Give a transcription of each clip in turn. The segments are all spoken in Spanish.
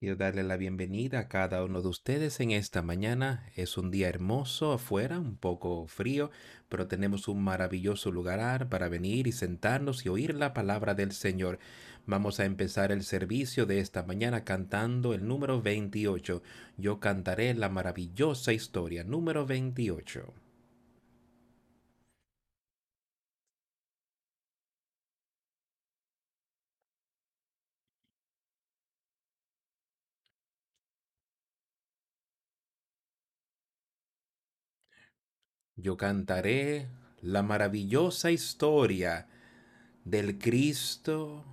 Quiero darle la bienvenida a cada uno de ustedes en esta mañana. Es un día hermoso afuera, un poco frío, pero tenemos un maravilloso lugar para venir y sentarnos y oír la palabra del Señor. Vamos a empezar el servicio de esta mañana cantando el número 28. Yo cantaré la maravillosa historia, número 28. Yo cantaré la maravillosa historia del Cristo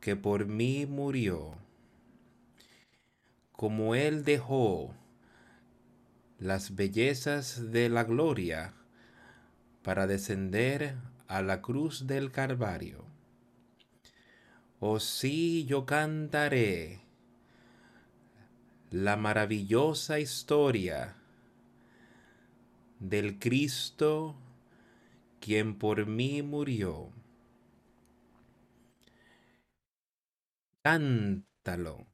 que por mí murió. Como Él dejó las bellezas de la gloria para descender a la cruz del Calvario. Oh sí, yo cantaré la maravillosa historia del Cristo quien por mí murió. Cántalo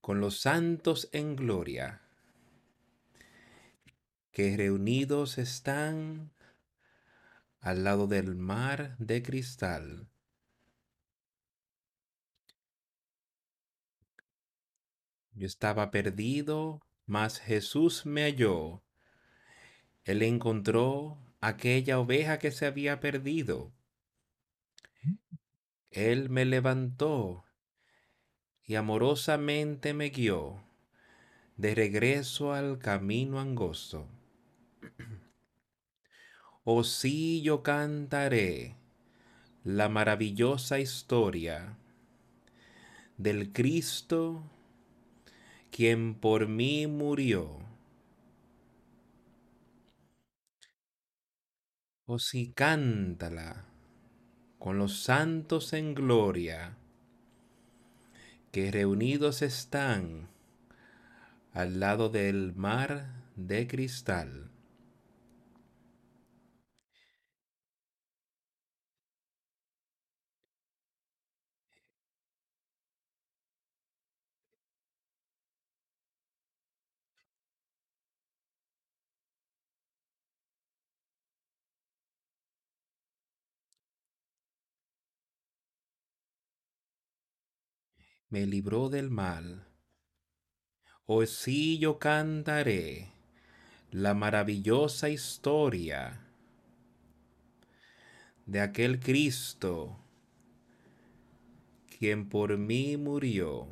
con los santos en gloria, que reunidos están al lado del mar de cristal. Yo estaba perdido, mas Jesús me halló. Él encontró aquella oveja que se había perdido. Él me levantó y amorosamente me guió de regreso al camino angosto. Oh sí, yo cantaré la maravillosa historia del Cristo quien por mí murió. Oh sí, cántala con los santos en gloria, que reunidos están al lado del mar de cristal. Me libró del mal. Hoy sí yo cantaré la maravillosa historia de aquel Cristo quien por mí murió.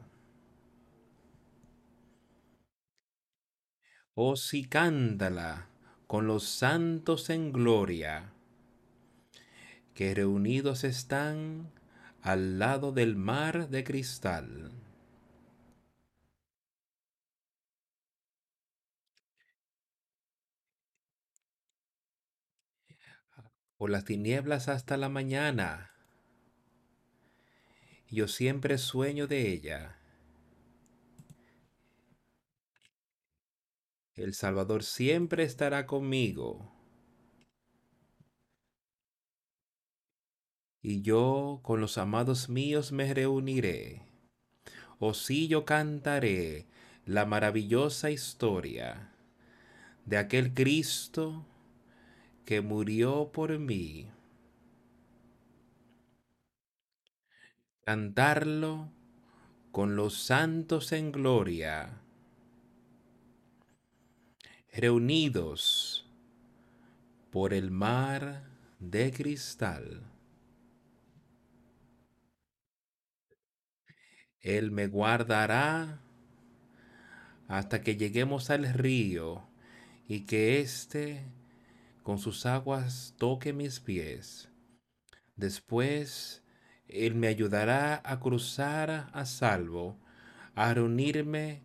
Oh sí cántala con los santos en gloria, que reunidos están al lado del mar de cristal. Por las tinieblas hasta la mañana. Yo siempre sueño de ella. El Salvador siempre estará conmigo. Y yo con los amados míos me reuniré. O si yo cantaré la maravillosa historia de aquel Cristo que murió por mí. Cantarlo con los santos en gloria, reunidos por el mar de cristal. Él me guardará hasta que lleguemos al río y que éste con sus aguas toque mis pies. Después Él me ayudará a cruzar a salvo, a reunirme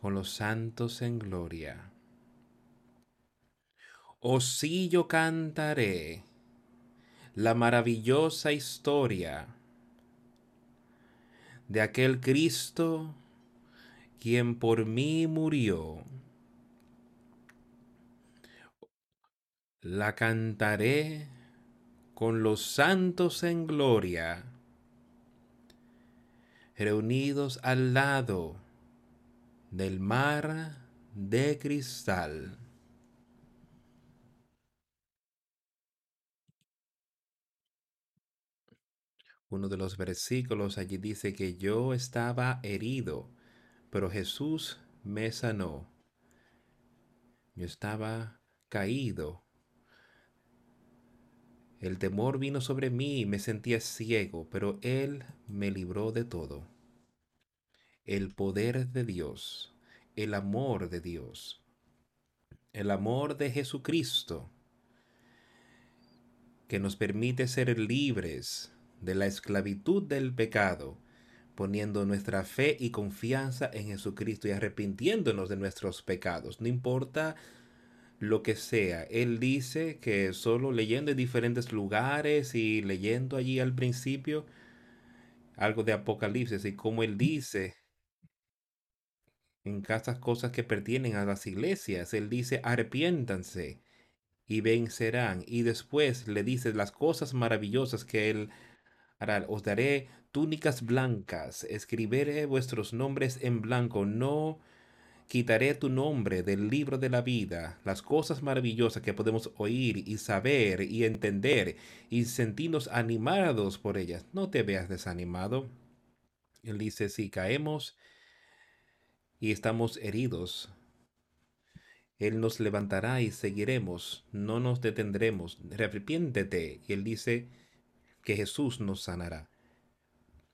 con los santos en gloria. Oh sí yo cantaré la maravillosa historia de aquel Cristo quien por mí murió. La cantaré con los santos en gloria, reunidos al lado del mar de cristal. Uno de los versículos allí dice que yo estaba herido, pero Jesús me sanó. Yo estaba caído. El temor vino sobre mí y me sentía ciego, pero Él me libró de todo. El poder de Dios, el amor de Dios, el amor de Jesucristo, que nos permite ser libres de la esclavitud del pecado, poniendo nuestra fe y confianza en Jesucristo y arrepintiéndonos de nuestros pecados. No importa lo que sea. Él dice que solo leyendo en diferentes lugares y leyendo allí al principio algo de Apocalipsis y como él dice en casas cosas que pertenecen a las iglesias, él dice arrepiéntanse y vencerán. Y después le dice las cosas maravillosas que él Os daré túnicas blancas, escribiré vuestros nombres en blanco, no quitaré tu nombre del libro de la vida, las cosas maravillosas que podemos oír y saber y entender y sentirnos animados por ellas. No te veas desanimado. Él dice, si caemos y estamos heridos, Él nos levantará y seguiremos, no nos detendremos. Arrepiéntete. Y Él dice que Jesús nos sanará.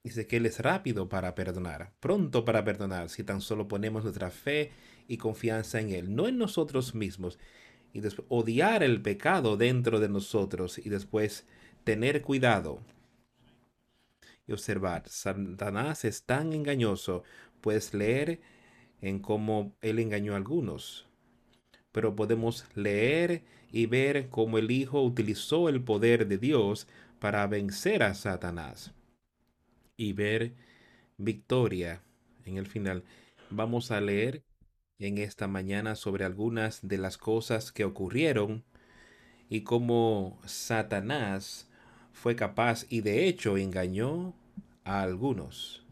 Dice que Él es rápido para perdonar, pronto para perdonar, si tan solo ponemos nuestra fe y confianza en Él, no en nosotros mismos. Y después odiar el pecado dentro de nosotros y después tener cuidado y observar. Satanás es tan engañoso. Puedes leer en cómo Él engañó a algunos. Pero podemos leer y ver cómo el Hijo utilizó el poder de Dios para vencer a Satanás y ver victoria en el final. Vamos a leer en esta mañana sobre algunas de las cosas que ocurrieron y cómo Satanás fue capaz y de hecho engañó a algunos.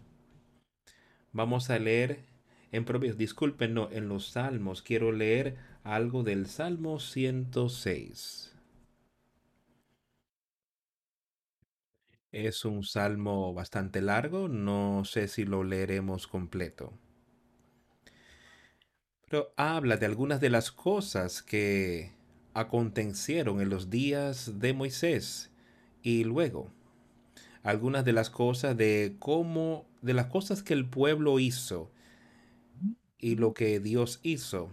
Vamos a leer en propios, disculpen, no, en los salmos. Quiero leer algo del Salmo 106. Es un salmo bastante largo, no sé si lo leeremos completo. Pero habla de algunas de las cosas que acontecieron en los días de Moisés y luego algunas de las cosas de cómo, de las cosas que el pueblo hizo y lo que Dios hizo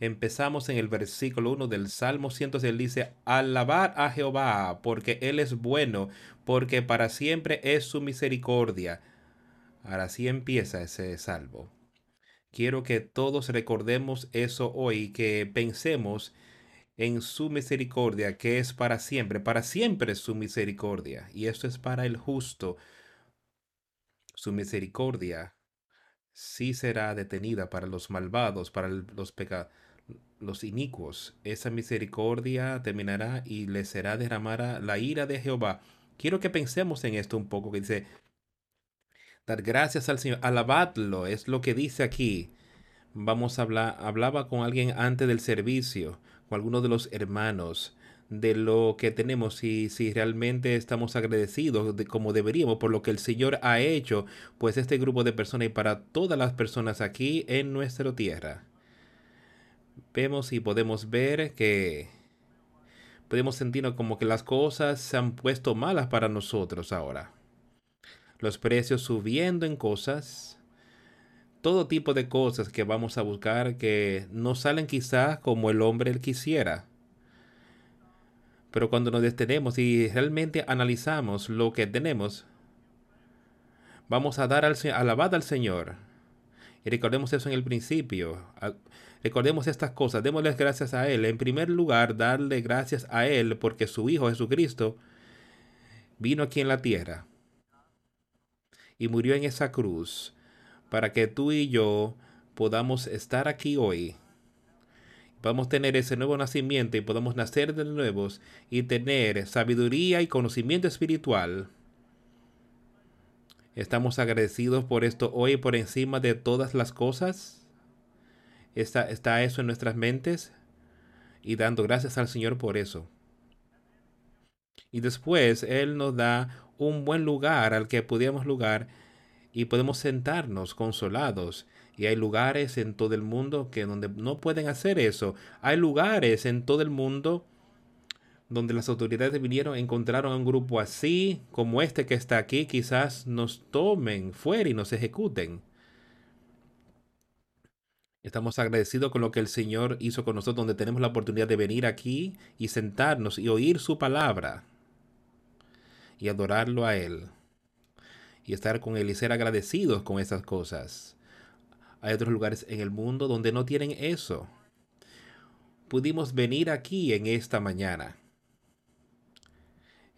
Empezamos en el versículo 1 del Salmo 106. Dice, alabar a Jehová, porque Él es bueno, porque para siempre es su misericordia. Ahora sí empieza ese salvo. Quiero que todos recordemos eso hoy, que pensemos en su misericordia, que es para siempre. Para siempre es su misericordia. Y esto es para el justo. Su misericordia sí será detenida para los malvados, para los pecados los inicuos. Esa misericordia terminará y les será derramada la ira de Jehová. Quiero que pensemos en esto un poco, que dice, dar gracias al Señor, alabadlo, es lo que dice aquí. Vamos a hablar, hablaba con alguien antes del servicio, con algunos de los hermanos, de lo que tenemos y si realmente estamos agradecidos de como deberíamos por lo que el Señor ha hecho, pues este grupo de personas y para todas las personas aquí en nuestra tierra vemos y podemos ver que podemos sentirnos como que las cosas se han puesto malas para nosotros ahora. Los precios subiendo en cosas, todo tipo de cosas que vamos a buscar que no salen quizás como el hombre quisiera. Pero cuando nos detenemos y realmente analizamos lo que tenemos, vamos a dar al, alabada al Señor. Y recordemos eso en el principio. Recordemos estas cosas, démosles gracias a Él. En primer lugar, darle gracias a Él porque su Hijo Jesucristo vino aquí en la tierra y murió en esa cruz para que tú y yo podamos estar aquí hoy. Podamos tener ese nuevo nacimiento y podamos nacer de nuevos y tener sabiduría y conocimiento espiritual Estamos agradecidos por esto hoy por encima de todas las cosas. Está, está eso en nuestras mentes y dando gracias al Señor por eso. Y después Él nos da un buen lugar al que podemos lugar y podemos sentarnos consolados. Y hay lugares en todo el mundo que donde no pueden hacer eso. Hay lugares en todo el mundo donde las autoridades vinieron, encontraron a un grupo así, como este que está aquí, quizás nos tomen fuera y nos ejecuten. Estamos agradecidos con lo que el Señor hizo con nosotros, donde tenemos la oportunidad de venir aquí y sentarnos y oír su palabra y adorarlo a Él y estar con Él y ser agradecidos con esas cosas. Hay otros lugares en el mundo donde no tienen eso. Pudimos venir aquí en esta mañana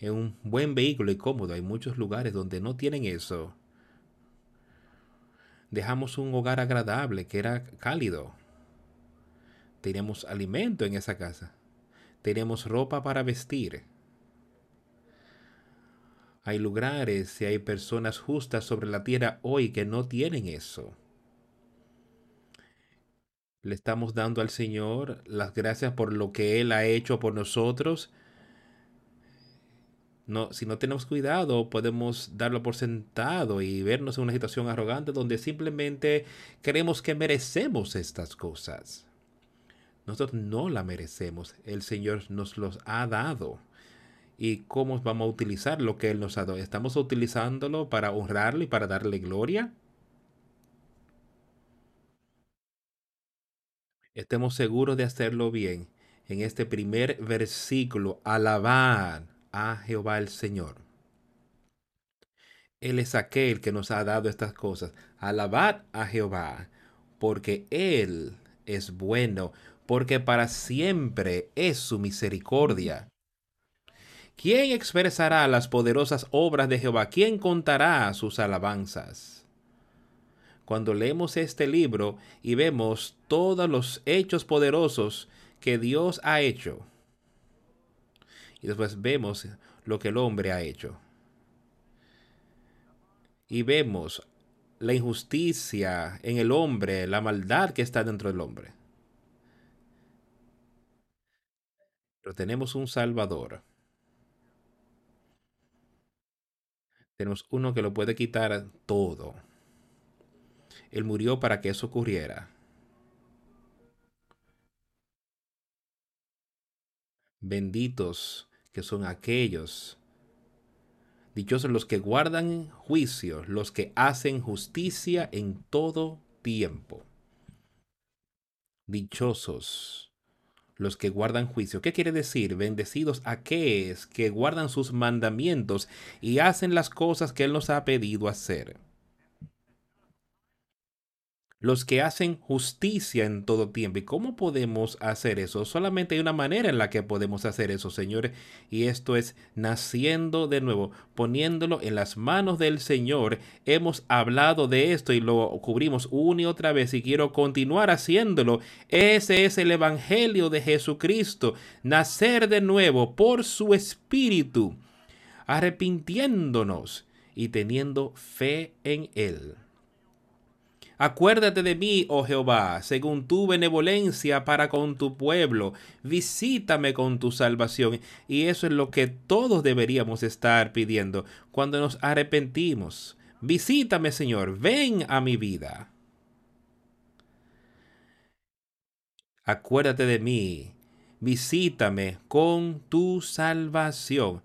en un buen vehículo y cómodo. Hay muchos lugares donde no tienen eso dejamos un hogar agradable que era cálido. Teníamos alimento en esa casa. Teníamos ropa para vestir. Hay lugares y hay personas justas sobre la tierra hoy que no tienen eso. Le estamos dando al Señor las gracias por lo que Él ha hecho por nosotros no, si no tenemos cuidado, podemos darlo por sentado y vernos en una situación arrogante donde simplemente creemos que merecemos estas cosas. Nosotros no la merecemos. El Señor nos los ha dado. ¿Y cómo vamos a utilizar lo que Él nos ha dado? ¿Estamos utilizándolo para honrarlo y para darle gloria? Estemos seguros de hacerlo bien. En este primer versículo, alabar a Jehová el Señor. Él es aquel que nos ha dado estas cosas. Alabad a Jehová, porque Él es bueno, porque para siempre es su misericordia. ¿Quién expresará las poderosas obras de Jehová? ¿Quién contará sus alabanzas? Cuando leemos este libro y vemos todos los hechos poderosos que Dios ha hecho, y después vemos lo que el hombre ha hecho. Y vemos la injusticia en el hombre, la maldad que está dentro del hombre. Pero tenemos un Salvador. Tenemos uno que lo puede quitar todo. Él murió para que eso ocurriera. Benditos que son aquellos. Dichosos los que guardan juicio, los que hacen justicia en todo tiempo. Dichosos los que guardan juicio. ¿Qué quiere decir? Bendecidos aquellos que guardan sus mandamientos y hacen las cosas que Él nos ha pedido hacer los que hacen justicia en todo tiempo. ¿Y cómo podemos hacer eso? Solamente hay una manera en la que podemos hacer eso, señores, y esto es naciendo de nuevo, poniéndolo en las manos del Señor. Hemos hablado de esto y lo cubrimos una y otra vez y quiero continuar haciéndolo. Ese es el Evangelio de Jesucristo, nacer de nuevo por su Espíritu, arrepintiéndonos y teniendo fe en Él. Acuérdate de mí, oh Jehová, según tu benevolencia para con tu pueblo. Visítame con tu salvación. Y eso es lo que todos deberíamos estar pidiendo cuando nos arrepentimos. Visítame, Señor, ven a mi vida. Acuérdate de mí, visítame con tu salvación.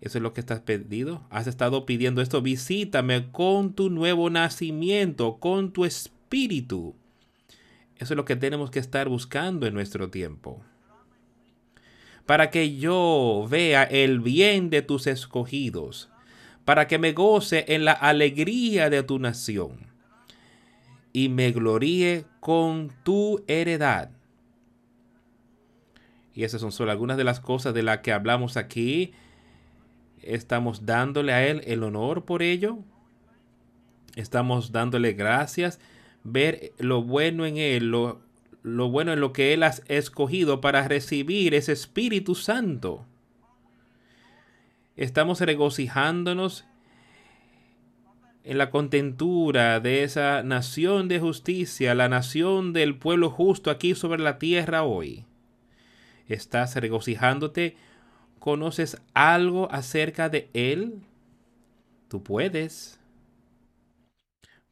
Eso es lo que estás pedido. Has estado pidiendo esto. Visítame con tu nuevo nacimiento, con tu espíritu. Eso es lo que tenemos que estar buscando en nuestro tiempo. Para que yo vea el bien de tus escogidos. Para que me goce en la alegría de tu nación. Y me gloríe con tu heredad. Y esas son solo algunas de las cosas de las que hablamos aquí estamos dándole a Él el honor por ello. Estamos dándole gracias. Ver lo bueno en Él, lo, lo bueno en lo que Él ha escogido para recibir ese Espíritu Santo. Estamos regocijándonos en la contentura de esa nación de justicia, la nación del pueblo justo aquí sobre la tierra hoy. ¿Estás regocijándote? ¿Conoces algo acerca de Él? Tú puedes.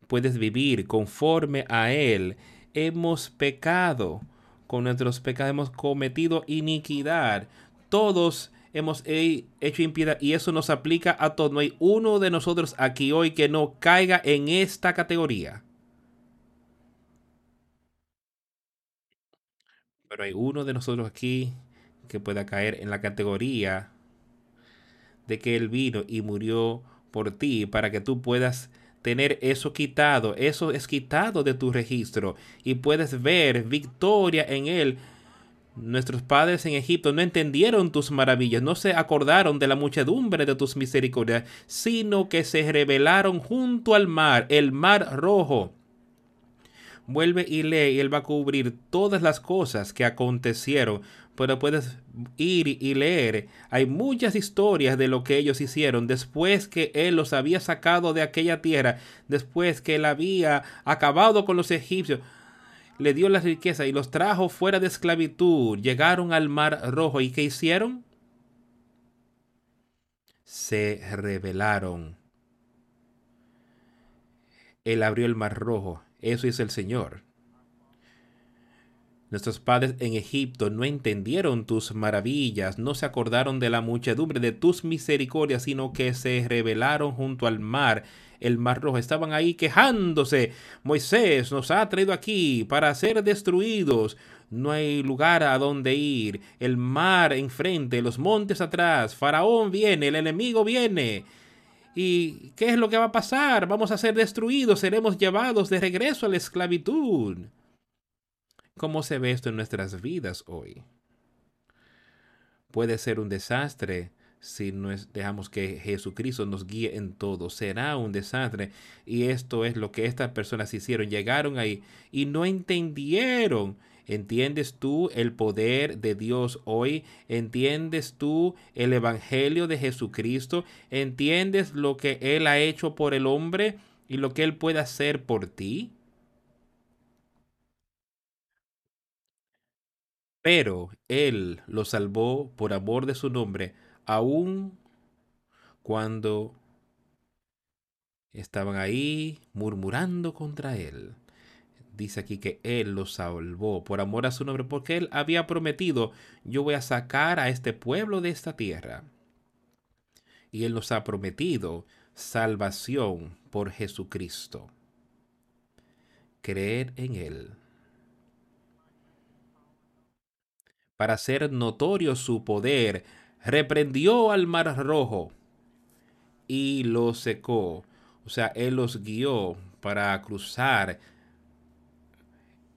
Puedes vivir conforme a Él. Hemos pecado. Con nuestros pecados hemos cometido iniquidad. Todos hemos hecho impiedad y eso nos aplica a todos. No hay uno de nosotros aquí hoy que no caiga en esta categoría. Pero hay uno de nosotros aquí que pueda caer en la categoría de que Él vino y murió por ti para que tú puedas tener eso quitado. Eso es quitado de tu registro y puedes ver victoria en Él Nuestros padres en Egipto no entendieron tus maravillas, no se acordaron de la muchedumbre de tus misericordias, sino que se rebelaron junto al mar, el mar rojo. Vuelve y lee y él va a cubrir todas las cosas que acontecieron. Pero puedes ir y leer. Hay muchas historias de lo que ellos hicieron después que él los había sacado de aquella tierra, después que él había acabado con los egipcios le dio la riqueza y los trajo fuera de esclavitud. Llegaron al mar rojo y ¿qué hicieron? Se rebelaron. Él abrió el mar rojo. Eso es el Señor. Nuestros padres en Egipto no entendieron tus maravillas, no se acordaron de la muchedumbre de tus misericordias, sino que se rebelaron junto al mar el Mar Rojo. Estaban ahí quejándose. Moisés nos ha traído aquí para ser destruidos. No hay lugar a donde ir. El mar enfrente, los montes atrás. Faraón viene, el enemigo viene. ¿Y qué es lo que va a pasar? Vamos a ser destruidos, seremos llevados de regreso a la esclavitud. ¿Cómo se ve esto en nuestras vidas hoy? Puede ser un desastre si dejamos que Jesucristo nos guíe en todo. Será un desastre. Y esto es lo que estas personas hicieron. Llegaron ahí y no entendieron. ¿Entiendes tú el poder de Dios hoy? ¿Entiendes tú el Evangelio de Jesucristo? ¿Entiendes lo que Él ha hecho por el hombre y lo que Él puede hacer por ti? Pero Él lo salvó por amor de su nombre aún cuando estaban ahí murmurando contra él. Dice aquí que él los salvó por amor a su nombre, porque él había prometido, yo voy a sacar a este pueblo de esta tierra. Y él nos ha prometido salvación por Jesucristo. Creer en él. Para hacer notorio su poder, reprendió al mar rojo y lo secó. O sea, Él los guió para cruzar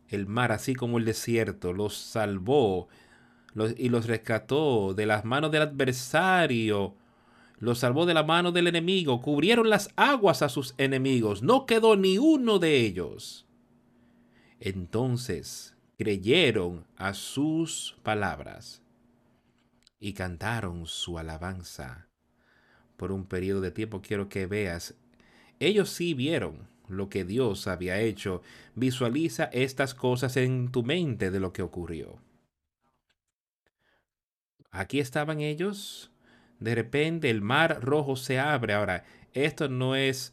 el mar, así como el desierto, los salvó y los rescató de las manos del adversario, los salvó de la mano del enemigo, cubrieron las aguas a sus enemigos, no quedó ni uno de ellos. Entonces creyeron a sus palabras y cantaron su alabanza. Por un periodo de tiempo quiero que veas, ellos sí vieron lo que Dios había hecho. Visualiza estas cosas en tu mente de lo que ocurrió. Aquí estaban ellos. De repente el mar rojo se abre. Ahora, esto no es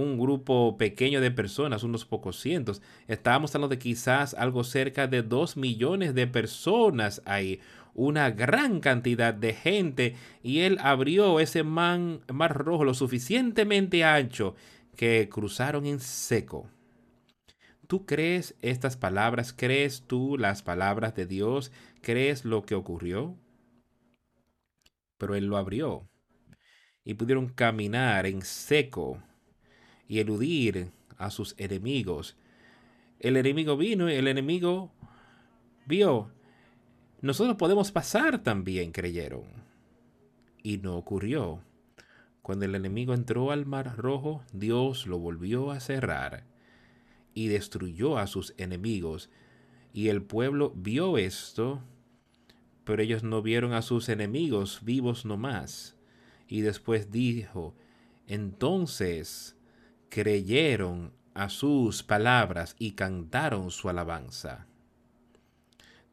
un grupo pequeño de personas, unos pocos cientos. Estábamos hablando de quizás algo cerca de dos millones de personas ahí una gran cantidad de gente y él abrió ese mar rojo lo suficientemente ancho que cruzaron en seco. ¿Tú crees estas palabras? ¿Crees tú las palabras de Dios? ¿Crees lo que ocurrió? Pero él lo abrió y pudieron caminar en seco y eludir a sus enemigos. El enemigo vino y el enemigo vio nosotros podemos pasar también, creyeron. Y no ocurrió. Cuando el enemigo entró al mar rojo, Dios lo volvió a cerrar y destruyó a sus enemigos. Y el pueblo vio esto, pero ellos no vieron a sus enemigos vivos nomás. Y después dijo, Entonces creyeron a sus palabras y cantaron su alabanza.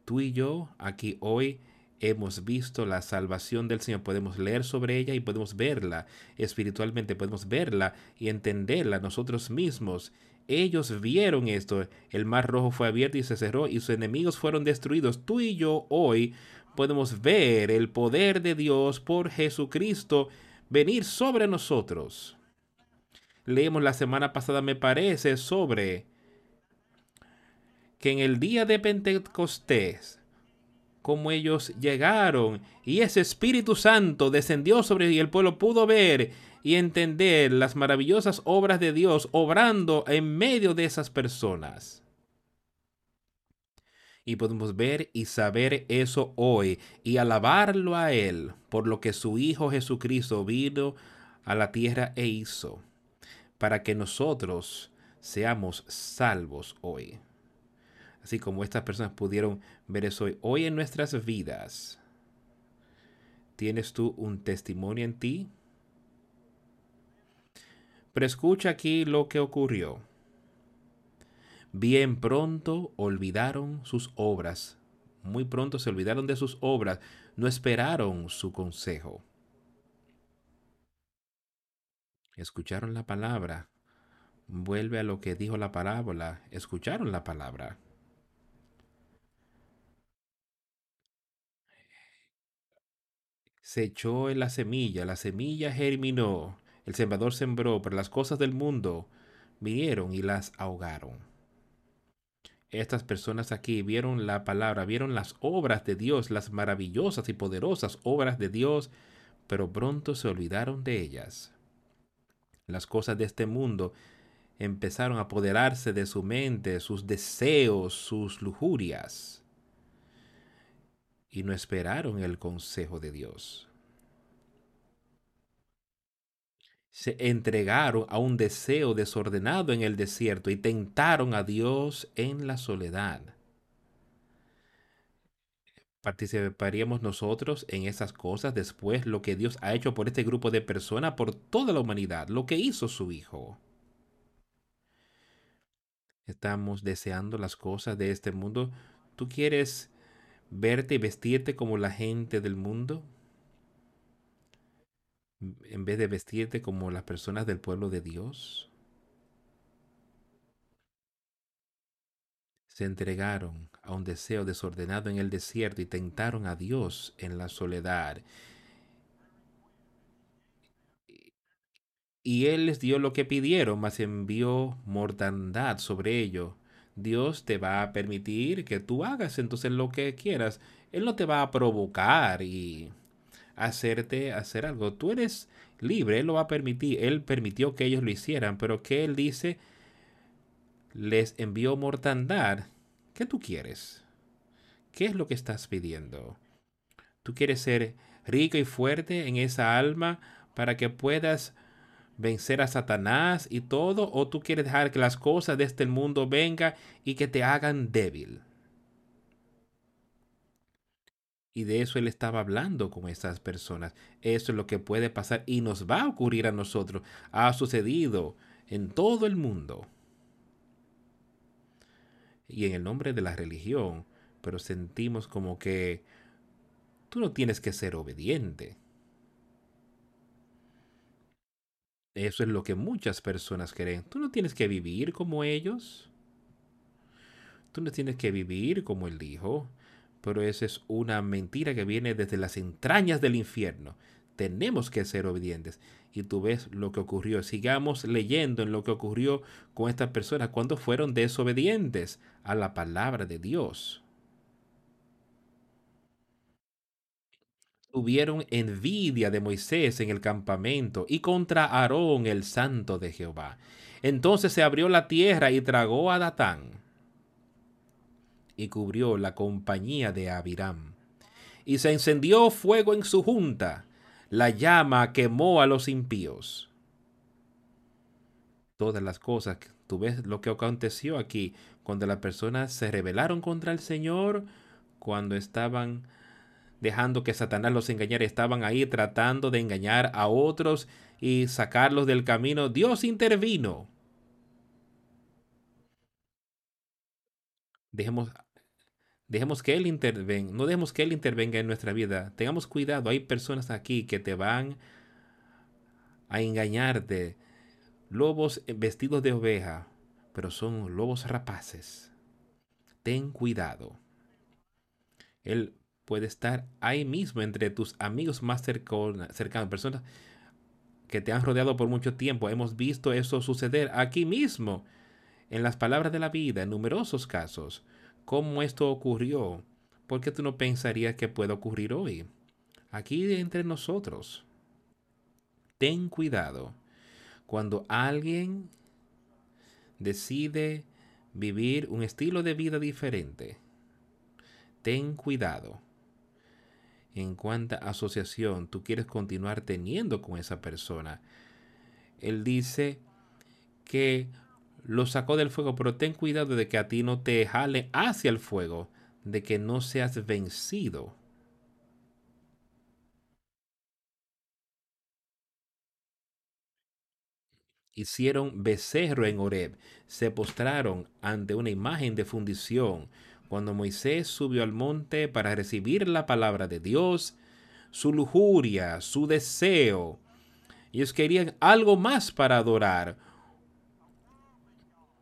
Tú y yo aquí hoy hemos visto la salvación del Señor, podemos leer sobre ella y podemos verla espiritualmente, podemos verla y entenderla nosotros mismos. Ellos vieron esto, el mar rojo fue abierto y se cerró y sus enemigos fueron destruidos. Tú y yo hoy podemos ver el poder de Dios por Jesucristo venir sobre nosotros. Leemos la semana pasada, me parece, sobre que en el día de Pentecostés, como ellos llegaron y ese Espíritu Santo descendió sobre y el pueblo pudo ver y entender las maravillosas obras de Dios obrando en medio de esas personas. Y podemos ver y saber eso hoy y alabarlo a Él por lo que su Hijo Jesucristo vino a la tierra e hizo, para que nosotros seamos salvos hoy. Así como estas personas pudieron ver eso hoy, hoy en nuestras vidas. ¿Tienes tú un testimonio en ti? Pero escucha aquí lo que ocurrió. Bien pronto olvidaron sus obras. Muy pronto se olvidaron de sus obras. No esperaron su consejo. Escucharon la palabra. Vuelve a lo que dijo la parábola. Escucharon la palabra. se echó en la semilla, la semilla germinó, el sembrador sembró, pero las cosas del mundo vinieron y las ahogaron. Estas personas aquí vieron la palabra, vieron las obras de Dios, las maravillosas y poderosas obras de Dios, pero pronto se olvidaron de ellas. Las cosas de este mundo empezaron a apoderarse de su mente, sus deseos, sus lujurias y no esperaron el consejo de Dios. Se entregaron a un deseo desordenado en el desierto y tentaron a Dios en la soledad. ¿Participaríamos nosotros en esas cosas después lo que Dios ha hecho por este grupo de personas, por toda la humanidad, lo que hizo su Hijo? Estamos deseando las cosas de este mundo. ¿Tú quieres verte y vestirte como la gente del mundo, en vez de vestirte como las personas del pueblo de Dios. Se entregaron a un deseo desordenado en el desierto y tentaron a Dios en la soledad. Y Él les dio lo que pidieron, mas envió mortandad sobre ellos Dios te va a permitir que tú hagas entonces lo que quieras. Él no te va a provocar y hacerte hacer algo. Tú eres libre, Él lo va a permitir. Él permitió que ellos lo hicieran, pero que Él dice, les envió mortandad. ¿Qué tú quieres? ¿Qué es lo que estás pidiendo? ¿Tú quieres ser rico y fuerte en esa alma para que puedas vencer a Satanás y todo, o tú quieres dejar que las cosas de este mundo vengan y que te hagan débil. Y de eso él estaba hablando con esas personas. Eso es lo que puede pasar y nos va a ocurrir a nosotros. Ha sucedido en todo el mundo. Y en el nombre de la religión, pero sentimos como que tú no tienes que ser obediente. Eso es lo que muchas personas creen. Tú no tienes que vivir como ellos. Tú no tienes que vivir como él dijo. Pero esa es una mentira que viene desde las entrañas del infierno. Tenemos que ser obedientes. Y tú ves lo que ocurrió. Sigamos leyendo en lo que ocurrió con estas personas cuando fueron desobedientes a la palabra de Dios. tuvieron envidia de Moisés en el campamento y contra Aarón el santo de Jehová. Entonces se abrió la tierra y tragó a Datán y cubrió la compañía de Abiram. Y se encendió fuego en su junta, la llama quemó a los impíos. Todas las cosas, tú ves lo que aconteció aquí, cuando las personas se rebelaron contra el Señor, cuando estaban dejando que Satanás los engañara. Estaban ahí tratando de engañar a otros y sacarlos del camino. Dios intervino. Dejemos, dejemos que Él intervenga. No dejemos que Él intervenga en nuestra vida. Tengamos cuidado. Hay personas aquí que te van a engañarte. Lobos vestidos de oveja, pero son lobos rapaces. Ten cuidado. Él puede estar ahí mismo entre tus amigos más cercanos, personas que te han rodeado por mucho tiempo. Hemos visto eso suceder aquí mismo, en las palabras de la vida, en numerosos casos. ¿Cómo esto ocurrió? ¿Por qué tú no pensarías que puede ocurrir hoy? Aquí entre nosotros. Ten cuidado. Cuando alguien decide vivir un estilo de vida diferente, ten cuidado en cuánta asociación tú quieres continuar teniendo con esa persona. Él dice que lo sacó del fuego, pero ten cuidado de que a ti no te jale hacia el fuego, de que no seas vencido. Hicieron becerro en Horeb, se postraron ante una imagen de fundición, cuando Moisés subió al monte para recibir la palabra de Dios, su lujuria, su deseo, ellos querían algo más para adorar,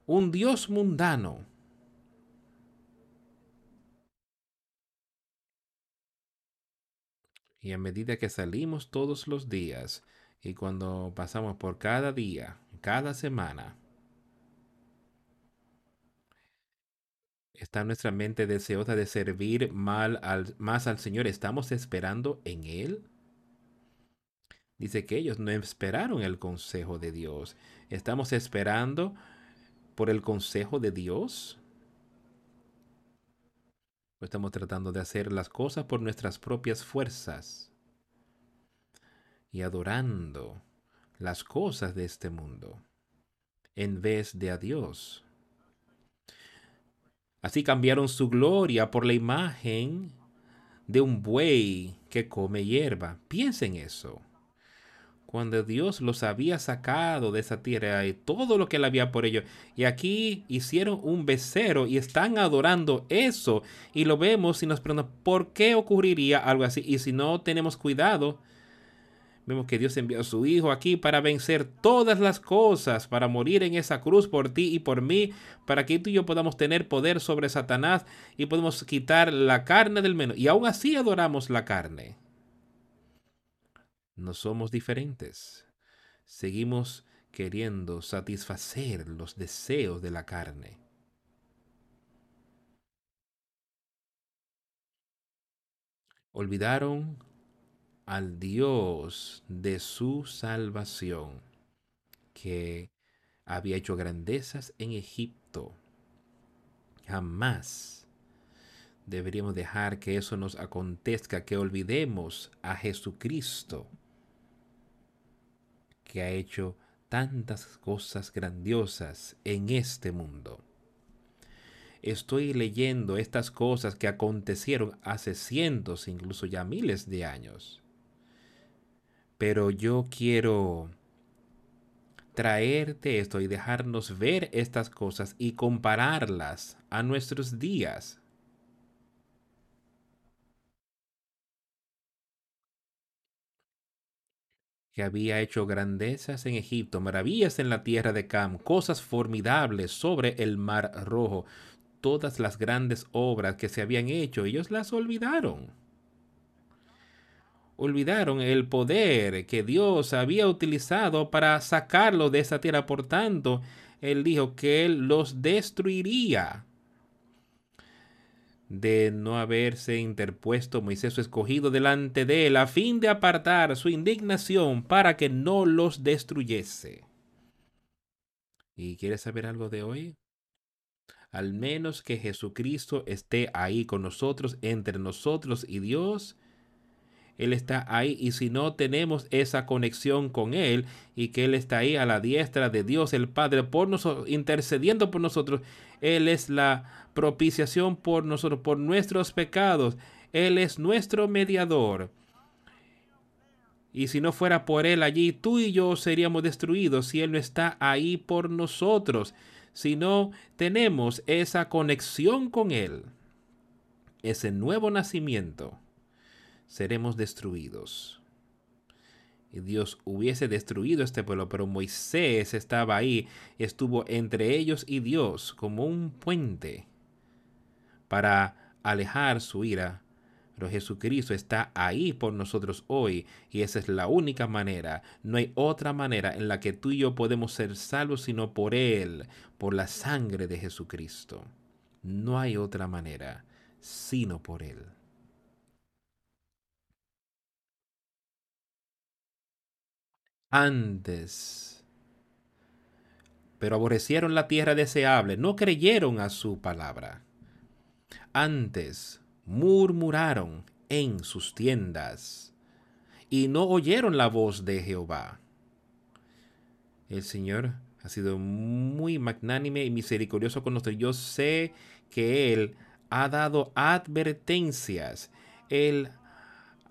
un Dios mundano. Y a medida que salimos todos los días y cuando pasamos por cada día, cada semana, ¿Está nuestra mente deseosa de servir mal al, más al Señor? ¿Estamos esperando en Él? Dice que ellos no esperaron el consejo de Dios. ¿Estamos esperando por el consejo de Dios? ¿O estamos tratando de hacer las cosas por nuestras propias fuerzas? Y adorando las cosas de este mundo en vez de a Dios. Así cambiaron su gloria por la imagen de un buey que come hierba. Piensen eso. Cuando Dios los había sacado de esa tierra y todo lo que él había por ellos. Y aquí hicieron un becerro y están adorando eso. Y lo vemos y nos preguntamos, ¿por qué ocurriría algo así? Y si no tenemos cuidado, Vemos que Dios envió a su Hijo aquí para vencer todas las cosas, para morir en esa cruz por ti y por mí, para que tú y yo podamos tener poder sobre Satanás y podemos quitar la carne del menos. Y aún así adoramos la carne. No somos diferentes. Seguimos queriendo satisfacer los deseos de la carne. Olvidaron al Dios de su salvación, que había hecho grandezas en Egipto. Jamás deberíamos dejar que eso nos acontezca, que olvidemos a Jesucristo, que ha hecho tantas cosas grandiosas en este mundo. Estoy leyendo estas cosas que acontecieron hace cientos, incluso ya miles de años pero yo quiero traerte esto y dejarnos ver estas cosas y compararlas a nuestros días. Que había hecho grandezas en Egipto, maravillas en la tierra de Cam, cosas formidables sobre el mar rojo, todas las grandes obras que se habían hecho, ellos las olvidaron olvidaron el poder que Dios había utilizado para sacarlo de esa tierra. Por tanto, Él dijo que Él los destruiría. De no haberse interpuesto Moisés su escogido delante de él a fin de apartar su indignación para que no los destruyese. ¿Y quieres saber algo de hoy? Al menos que Jesucristo esté ahí con nosotros, entre nosotros y Dios, él está ahí y si no tenemos esa conexión con Él y que Él está ahí a la diestra de Dios el Padre por nosotros, intercediendo por nosotros, Él es la propiciación por nosotros, por nuestros pecados. Él es nuestro mediador. Y si no fuera por Él allí, tú y yo seríamos destruidos si Él no está ahí por nosotros. Si no tenemos esa conexión con Él, ese nuevo nacimiento, seremos destruidos. Dios hubiese destruido este pueblo, pero Moisés estaba ahí, estuvo entre ellos y Dios como un puente para alejar su ira. Pero Jesucristo está ahí por nosotros hoy y esa es la única manera. No hay otra manera en la que tú y yo podemos ser salvos sino por Él, por la sangre de Jesucristo. No hay otra manera sino por Él. Antes pero aborrecieron la tierra deseable, no creyeron a su palabra. Antes murmuraron en sus tiendas y no oyeron la voz de Jehová. El Señor ha sido muy magnánime y misericordioso con nosotros. Yo sé que Él ha dado advertencias. Él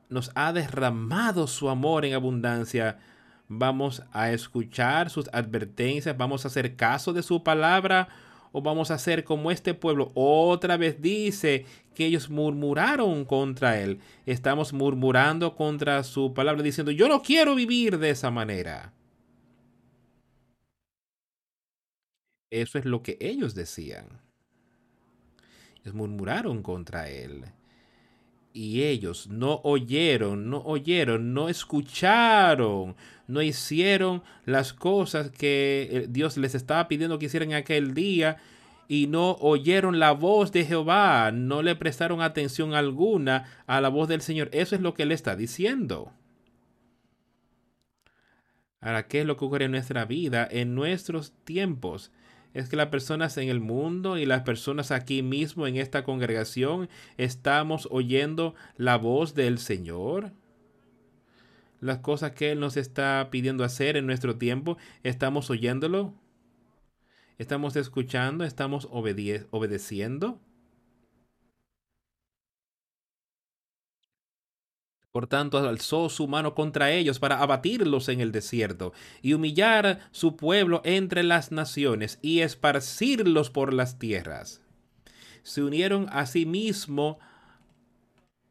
nos ha derramado su amor en abundancia. Vamos a escuchar sus advertencias, vamos a hacer caso de su palabra o vamos a hacer como este pueblo otra vez dice que ellos murmuraron contra él. Estamos murmurando contra su palabra diciendo, yo no quiero vivir de esa manera. Eso es lo que ellos decían. Ellos murmuraron contra él. Y ellos no oyeron, no oyeron, no escucharon, no hicieron las cosas que eh, Dios les estaba pidiendo que hicieran aquel día y no oyeron la voz de Jehová, no le prestaron atención alguna a la voz del Señor. Eso es lo que él está diciendo. Ahora, ¿qué es lo que ocurre en nuestra vida, en nuestros tiempos? Es que las personas en el mundo y las personas aquí mismo en esta congregación estamos oyendo la voz del Señor. Las cosas que Él nos está pidiendo hacer en nuestro tiempo, estamos oyéndolo, estamos escuchando, estamos obedeciendo. Por tanto, alzó su mano contra ellos para abatirlos en el desierto y humillar su pueblo entre las naciones y esparcirlos por las tierras. Se unieron a sí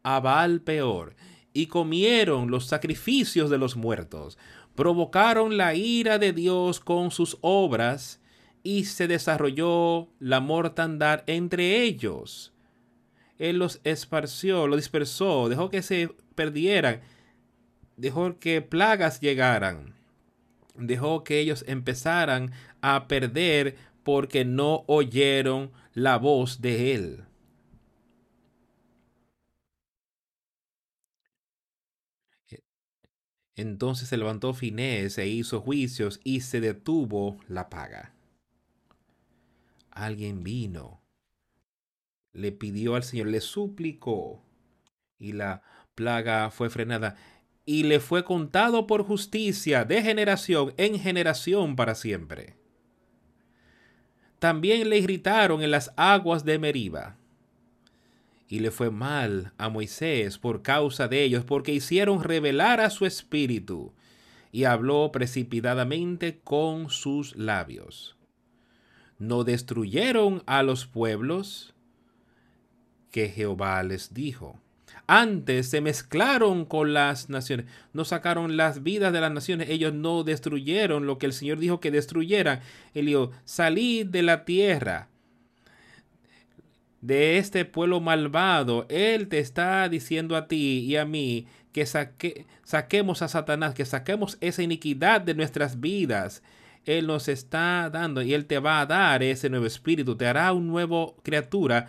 a Baal peor y comieron los sacrificios de los muertos, provocaron la ira de Dios con sus obras, y se desarrolló la mortandad entre ellos. Él los esparció, los dispersó, dejó que se perdieran, dejó que plagas llegaran, dejó que ellos empezaran a perder porque no oyeron la voz de Él. Entonces se levantó Finés e hizo juicios y se detuvo la paga. Alguien vino, le pidió al Señor, le suplicó y la plaga fue frenada y le fue contado por justicia de generación en generación para siempre. También le gritaron en las aguas de Meriba y le fue mal a Moisés por causa de ellos, porque hicieron revelar a su espíritu, y habló precipitadamente con sus labios. No destruyeron a los pueblos que Jehová les dijo. Antes se mezclaron con las naciones, no sacaron las vidas de las naciones, ellos no destruyeron lo que el Señor dijo que destruyeran. Él dijo, salid de la tierra de este pueblo malvado. Él te está diciendo a ti y a mí que saquemos a Satanás, que saquemos esa iniquidad de nuestras vidas. Él nos está dando y Él te va a dar ese nuevo espíritu, te hará un nuevo criatura,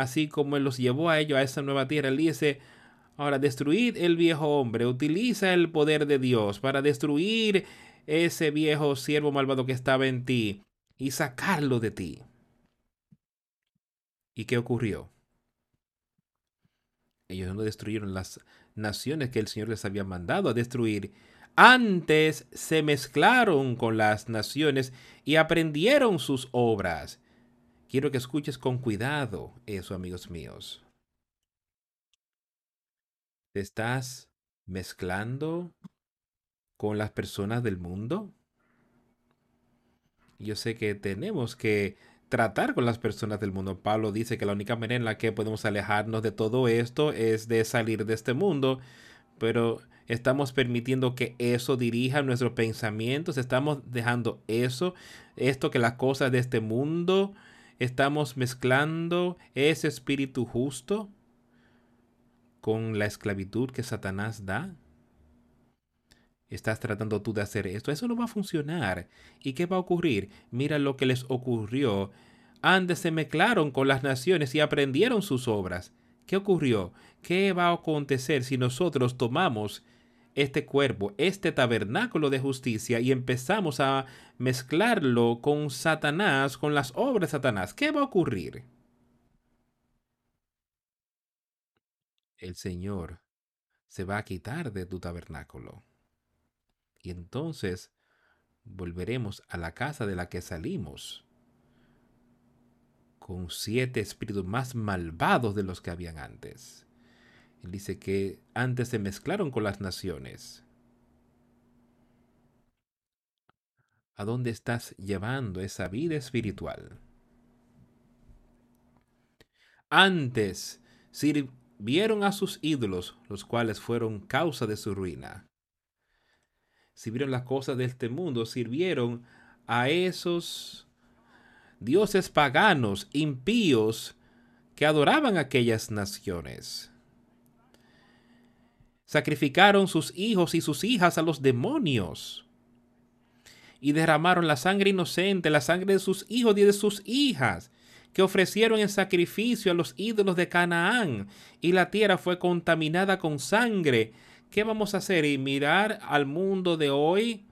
así como Él los llevó a ellos a esa nueva tierra. Él dice, ahora destruid el viejo hombre, utiliza el poder de Dios para destruir ese viejo siervo malvado que estaba en ti y sacarlo de ti. ¿Y qué ocurrió? Ellos no destruyeron las naciones que el Señor les había mandado a destruir. Antes se mezclaron con las naciones y aprendieron sus obras. Quiero que escuches con cuidado eso, amigos míos. ¿Te estás mezclando con las personas del mundo? Yo sé que tenemos que tratar con las personas del mundo. Pablo dice que la única manera en la que podemos alejarnos de todo esto es de salir de este mundo, pero estamos permitiendo que eso dirija nuestros pensamientos, estamos dejando eso, esto que las cosas de este mundo, estamos mezclando ese espíritu justo con la esclavitud que Satanás da. Estás tratando tú de hacer esto. Eso no va a funcionar. ¿Y qué va a ocurrir? Mira lo que les ocurrió. Antes se mezclaron con las naciones y aprendieron sus obras. ¿Qué ocurrió? ¿Qué va a acontecer si nosotros tomamos este cuerpo, este tabernáculo de justicia y empezamos a mezclarlo con Satanás, con las obras de Satanás? ¿Qué va a ocurrir? El Señor se va a quitar de tu tabernáculo. Y entonces volveremos a la casa de la que salimos, con siete espíritus más malvados de los que habían antes. Él dice que antes se mezclaron con las naciones. ¿A dónde estás llevando esa vida espiritual? Antes sirvieron a sus ídolos, los cuales fueron causa de su ruina sirvieron las cosas de este mundo, sirvieron a esos dioses paganos, impíos, que adoraban aquellas naciones. Sacrificaron sus hijos y sus hijas a los demonios y derramaron la sangre inocente, la sangre de sus hijos y de sus hijas, que ofrecieron en sacrificio a los ídolos de Canaán, y la tierra fue contaminada con sangre ¿qué vamos a hacer? Y mirar al mundo de hoy,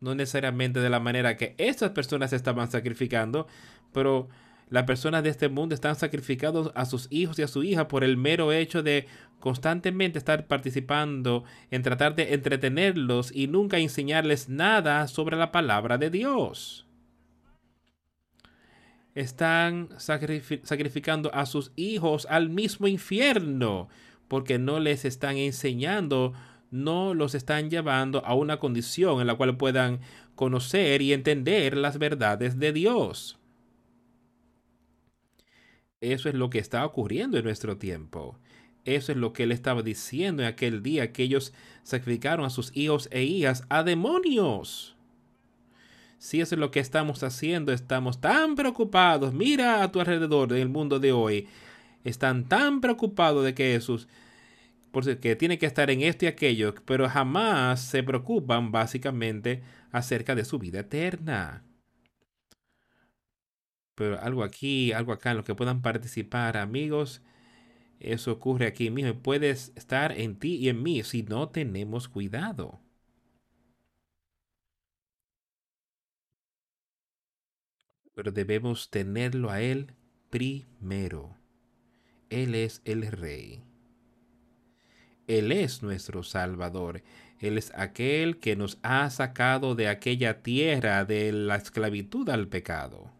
no necesariamente de la manera que estas personas estaban sacrificando, pero las personas de este mundo están sacrificados a sus hijos y a su hija por el mero hecho de constantemente estar participando en tratar de entretenerlos y nunca enseñarles nada sobre la palabra de Dios. Están sacrificando a sus hijos al mismo infierno porque no les están enseñando, no los están llevando a una condición en la cual puedan conocer y entender las verdades de Dios. Eso es lo que está ocurriendo en nuestro tiempo. Eso es lo que él estaba diciendo en aquel día que ellos sacrificaron a sus hijos e hijas a demonios. Si eso es lo que estamos haciendo, estamos tan preocupados. Mira a tu alrededor en el mundo de hoy están tan preocupados de que Jesús, porque tiene que estar en esto y aquello, pero jamás se preocupan básicamente acerca de su vida eterna. Pero algo aquí, algo acá en lo que puedan participar, amigos. Eso ocurre aquí mismo. Puedes estar en ti y en mí si no tenemos cuidado. Pero debemos tenerlo a Él primero. Él es el Rey. Él es nuestro Salvador. Él es aquel que nos ha sacado de aquella tierra de la esclavitud al pecado.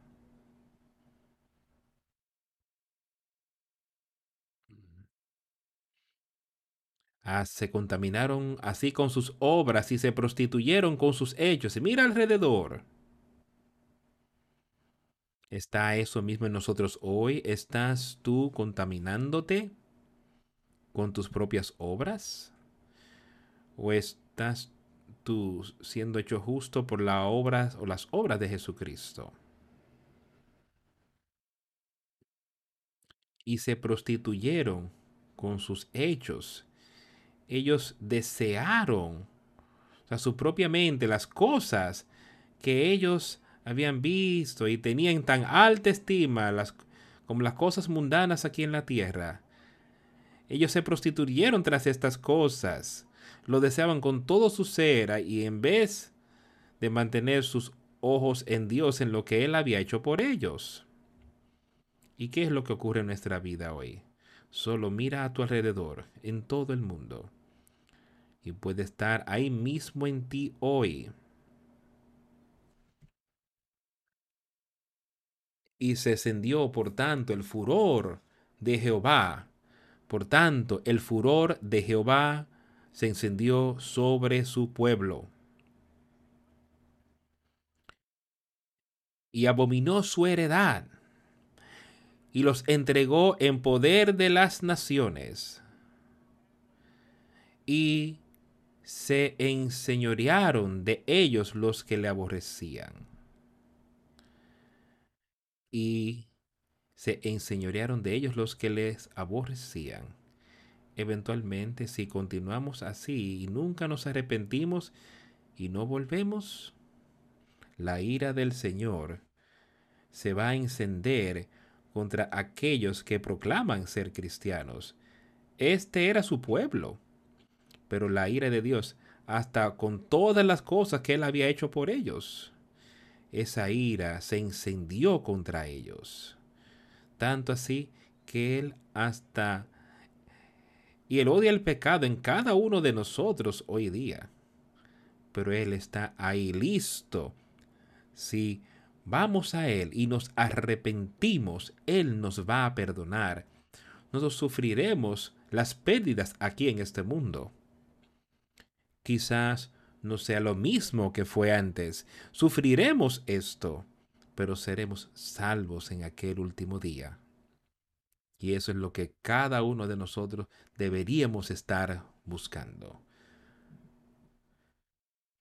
Ah, se contaminaron así con sus obras y se prostituyeron con sus hechos. Y mira alrededor. ¿Está eso mismo en nosotros hoy? ¿Estás tú contaminándote con tus propias obras? ¿O estás tú siendo hecho justo por las obras o las obras de Jesucristo? Y se prostituyeron con sus hechos. Ellos desearon, o sea, su propia mente, las cosas que ellos habían visto y tenían tan alta estima las, como las cosas mundanas aquí en la tierra. Ellos se prostituyeron tras estas cosas, lo deseaban con todo su ser y en vez de mantener sus ojos en Dios, en lo que Él había hecho por ellos. ¿Y qué es lo que ocurre en nuestra vida hoy? Solo mira a tu alrededor, en todo el mundo, puede estar ahí mismo en ti hoy. y se encendió por tanto el furor de Jehová Por tanto, el furor de Jehová se encendió sobre su pueblo. Y abominó su heredad, y los entregó en poder de las naciones. Y se enseñorearon de ellos los que le aborrecían. Y se enseñorearon de ellos los que les aborrecían. Eventualmente, si continuamos así y nunca nos arrepentimos y no volvemos, la ira del Señor se va a encender contra aquellos que proclaman ser cristianos. Este era su pueblo, pero la ira de Dios, hasta con todas las cosas que él había hecho por ellos, esa ira se encendió contra ellos tanto así que Él hasta... Y Él odia el pecado en cada uno de nosotros hoy día. Pero Él está ahí listo. Si vamos a Él y nos arrepentimos, Él nos va a perdonar. Nosotros sufriremos las pérdidas aquí en este mundo. Quizás no sea lo mismo que fue antes. Sufriremos esto pero seremos salvos en aquel último día. Y eso es lo que cada uno de nosotros deberíamos estar buscando.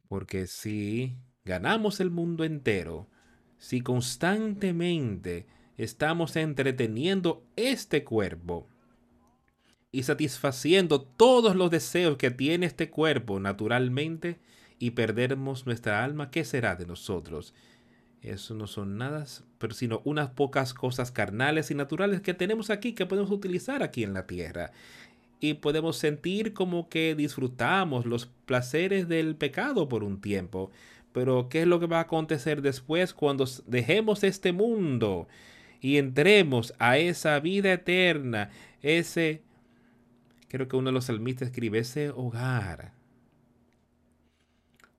Porque si ganamos el mundo entero, si constantemente estamos entreteniendo este cuerpo y satisfaciendo todos los deseos que tiene este cuerpo naturalmente y perdemos nuestra alma, ¿qué será de nosotros? Eso no son nada, pero sino unas pocas cosas carnales y naturales que tenemos aquí, que podemos utilizar aquí en la tierra. Y podemos sentir como que disfrutamos los placeres del pecado por un tiempo. Pero ¿qué es lo que va a acontecer después cuando dejemos este mundo y entremos a esa vida eterna? Ese, creo que uno de los salmistas escribe, ese hogar.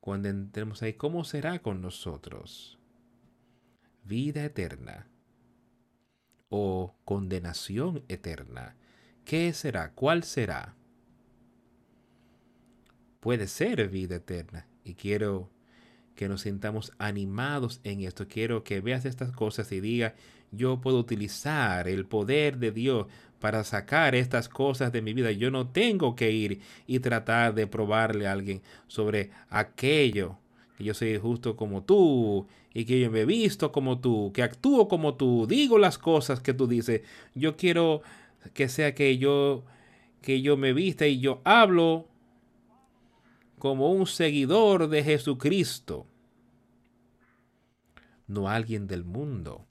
Cuando entremos ahí, ¿cómo será con nosotros? vida eterna o condenación eterna. ¿Qué será? ¿Cuál será? Puede ser vida eterna. Y quiero que nos sintamos animados en esto. Quiero que veas estas cosas y diga, yo puedo utilizar el poder de Dios para sacar estas cosas de mi vida. Yo no tengo que ir y tratar de probarle a alguien sobre aquello que yo soy justo como tú y que yo me he visto como tú, que actúo como tú, digo las cosas que tú dices. Yo quiero que sea que yo que yo me vista y yo hablo como un seguidor de Jesucristo, no alguien del mundo.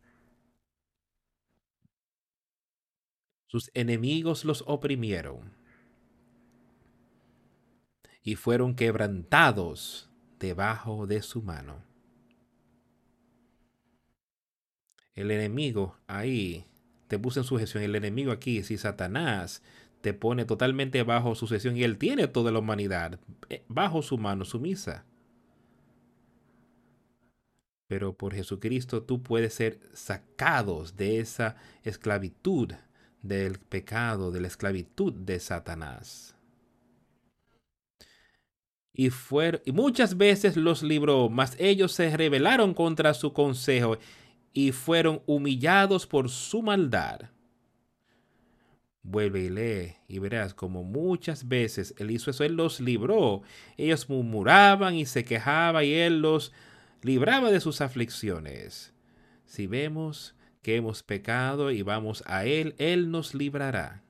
Sus enemigos los oprimieron y fueron quebrantados debajo de su mano. El enemigo ahí te puso en sujeción. El enemigo aquí, si Satanás te pone totalmente bajo su sujeción y él tiene toda la humanidad eh, bajo su mano sumisa. Pero por Jesucristo tú puedes ser sacados de esa esclavitud del pecado, de la esclavitud de Satanás y, y muchas veces los libró, mas ellos se rebelaron contra su consejo y fueron humillados por su maldad. Vuelve y lee y verás como muchas veces él hizo eso, él los libró. Ellos murmuraban y se quejaban y él los libraba de sus aflicciones. Si vemos que hemos pecado y vamos a él, él nos librará.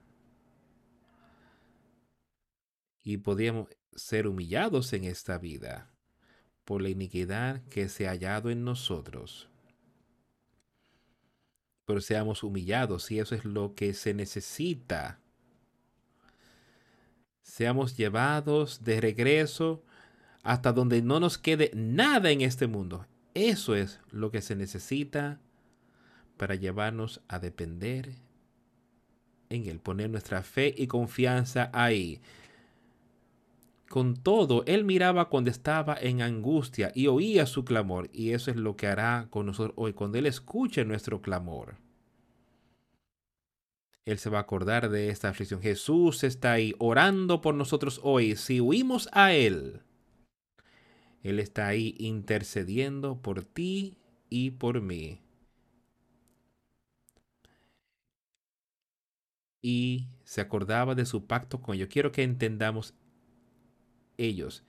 Y podíamos, ser humillados en esta vida por la iniquidad que se ha hallado en nosotros. Pero seamos humillados y eso es lo que se necesita. Seamos llevados de regreso hasta donde no nos quede nada en este mundo. Eso es lo que se necesita para llevarnos a depender en Él, poner nuestra fe y confianza ahí. Con todo, Él miraba cuando estaba en angustia y oía su clamor. Y eso es lo que hará con nosotros hoy, cuando Él escuche nuestro clamor. Él se va a acordar de esta aflicción. Jesús está ahí orando por nosotros hoy. Si huimos a Él, Él está ahí intercediendo por ti y por mí. Y se acordaba de su pacto con ellos. Quiero que entendamos ellos.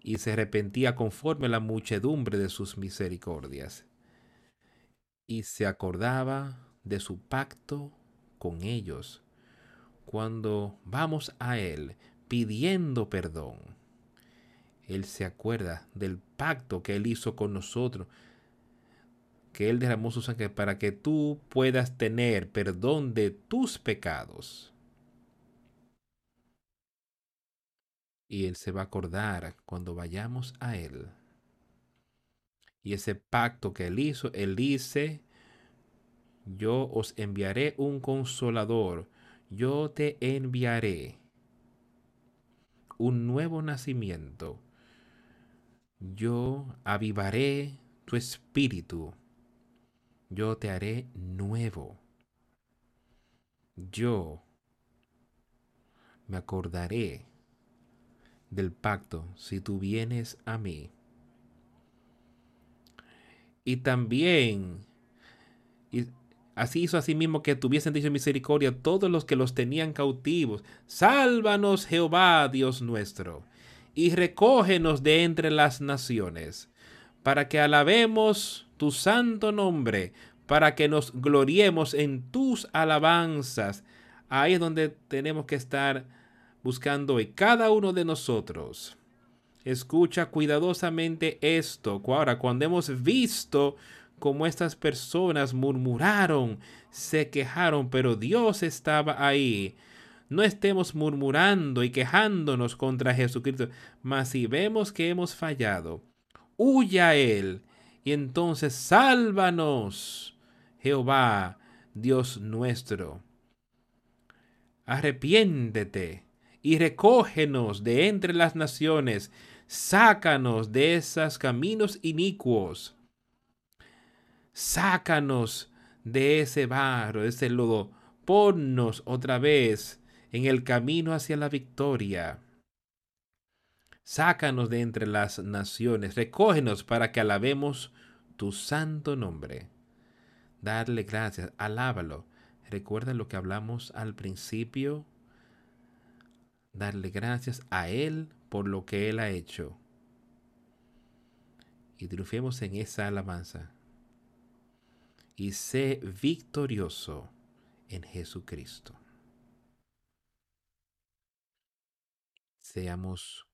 Y se arrepentía conforme a la muchedumbre de sus misericordias. Y se acordaba de su pacto con ellos. Cuando vamos a Él pidiendo perdón, Él se acuerda del pacto que Él hizo con nosotros, que Él derramó su sangre para que tú puedas tener perdón de tus pecados. Y Él se va a acordar cuando vayamos a Él. Y ese pacto que Él hizo, Él dice, yo os enviaré un consolador, yo te enviaré un nuevo nacimiento, yo avivaré tu espíritu, yo te haré nuevo, yo me acordaré del pacto si tú vienes a mí. Y también Así hizo asimismo que tuviesen dicho misericordia todos los que los tenían cautivos. Sálvanos, Jehová, Dios nuestro, y recógenos de entre las naciones, para que alabemos tu santo nombre, para que nos gloriemos en tus alabanzas. Ahí es donde tenemos que estar buscando hoy, cada uno de nosotros. Escucha cuidadosamente esto. Ahora, cuando hemos visto como estas personas murmuraron, se quejaron, pero Dios estaba ahí. No estemos murmurando y quejándonos contra Jesucristo, mas si vemos que hemos fallado, huya Él y entonces sálvanos, Jehová, Dios nuestro. Arrepiéntete y recógenos de entre las naciones, sácanos de esos caminos inicuos sácanos de ese barro, de ese lodo, ponnos otra vez en el camino hacia la victoria. Sácanos de entre las naciones, recógenos para que alabemos tu santo nombre. Darle gracias, alábalo. Recuerda lo que hablamos al principio. Darle gracias a Él por lo que Él ha hecho. Y triunfemos en esa alabanza y sé victorioso en Jesucristo. Seamos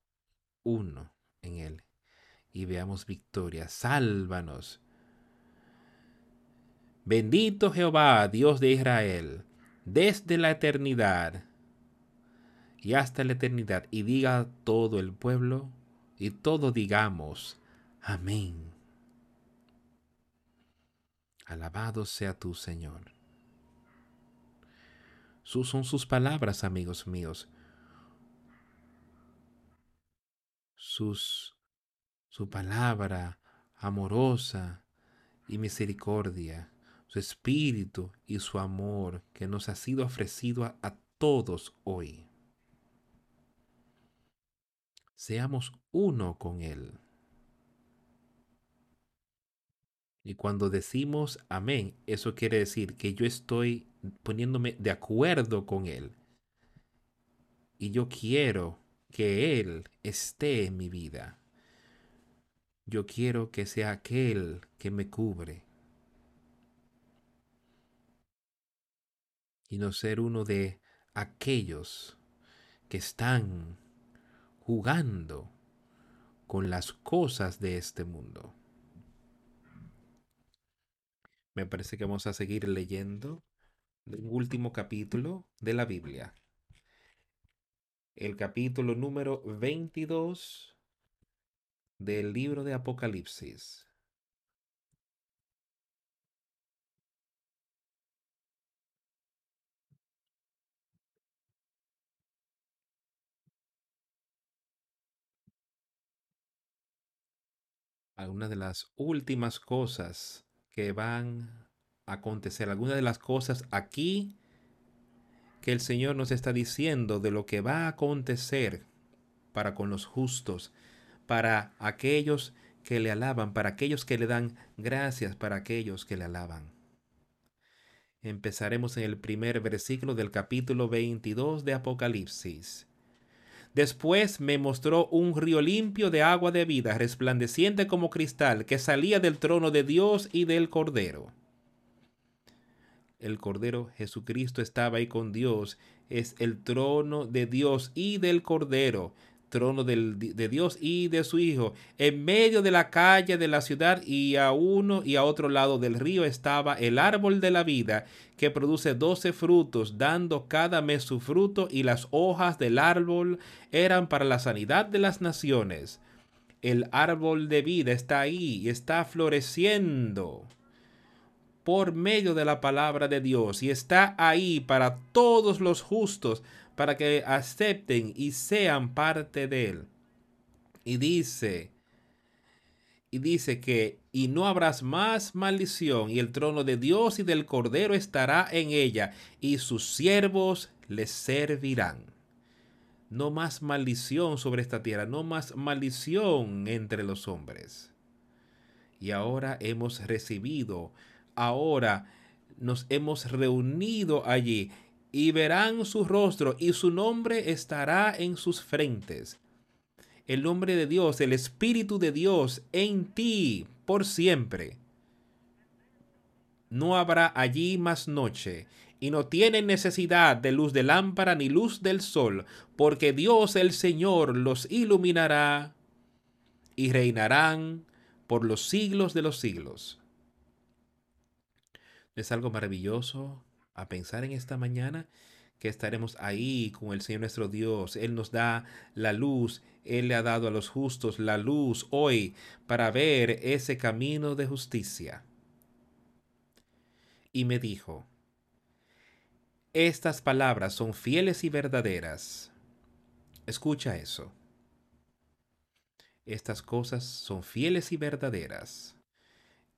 uno en Él y veamos victoria. Sálvanos. Bendito Jehová, Dios de Israel, desde la eternidad y hasta la eternidad. Y diga todo el pueblo y todo digamos, amén. Alabado sea tu Señor. Sus son sus palabras, amigos míos. Su palabra amorosa y misericordia, su espíritu y su amor que nos ha sido ofrecido a, a todos hoy. Seamos uno con Él. Y cuando decimos amén, eso quiere decir que yo estoy poniéndome de acuerdo con Él. Y yo quiero que Él esté en mi vida. Yo quiero que sea aquel que me cubre. Y no ser uno de aquellos que están jugando con las cosas de este mundo me parece que vamos a seguir leyendo un último capítulo de la Biblia. El capítulo número 22 del libro de Apocalipsis. Algunas de las últimas cosas que van a acontecer, algunas de las cosas aquí que el Señor nos está diciendo de lo que va a acontecer para con los justos, para aquellos que le alaban, para aquellos que le dan gracias, para aquellos que le alaban. Empezaremos en el primer versículo del capítulo 22 de Apocalipsis. Después me mostró un río limpio de agua de vida, resplandeciente como cristal, que salía del trono de Dios y del Cordero. El Cordero Jesucristo estaba ahí con Dios, es el trono de Dios y del Cordero trono de Dios y de su Hijo. En medio de la calle de la ciudad y a uno y a otro lado del río estaba el árbol de la vida que produce doce frutos, dando cada mes su fruto y las hojas del árbol eran para la sanidad de las naciones. El árbol de vida está ahí y está floreciendo por medio de la palabra de Dios y está ahí para todos los justos para que acepten y sean parte de él. Y dice, y dice que, y no habrás más maldición, y el trono de Dios y del Cordero estará en ella, y sus siervos le servirán. No más maldición sobre esta tierra, no más maldición entre los hombres. Y ahora hemos recibido, ahora nos hemos reunido allí y verán su rostro y su nombre estará en sus frentes. El nombre de Dios, el Espíritu de Dios en ti por siempre. No habrá allí más noche, y no tienen necesidad de luz de lámpara ni luz del sol, porque Dios el Señor los iluminará y reinarán por los siglos de los siglos. ¿Es algo maravilloso a pensar en esta mañana que estaremos ahí con el Señor nuestro Dios. Él nos da la luz, Él le ha dado a los justos la luz hoy para ver ese camino de justicia. Y me dijo, estas palabras son fieles y verdaderas. Escucha eso. Estas cosas son fieles y verdaderas.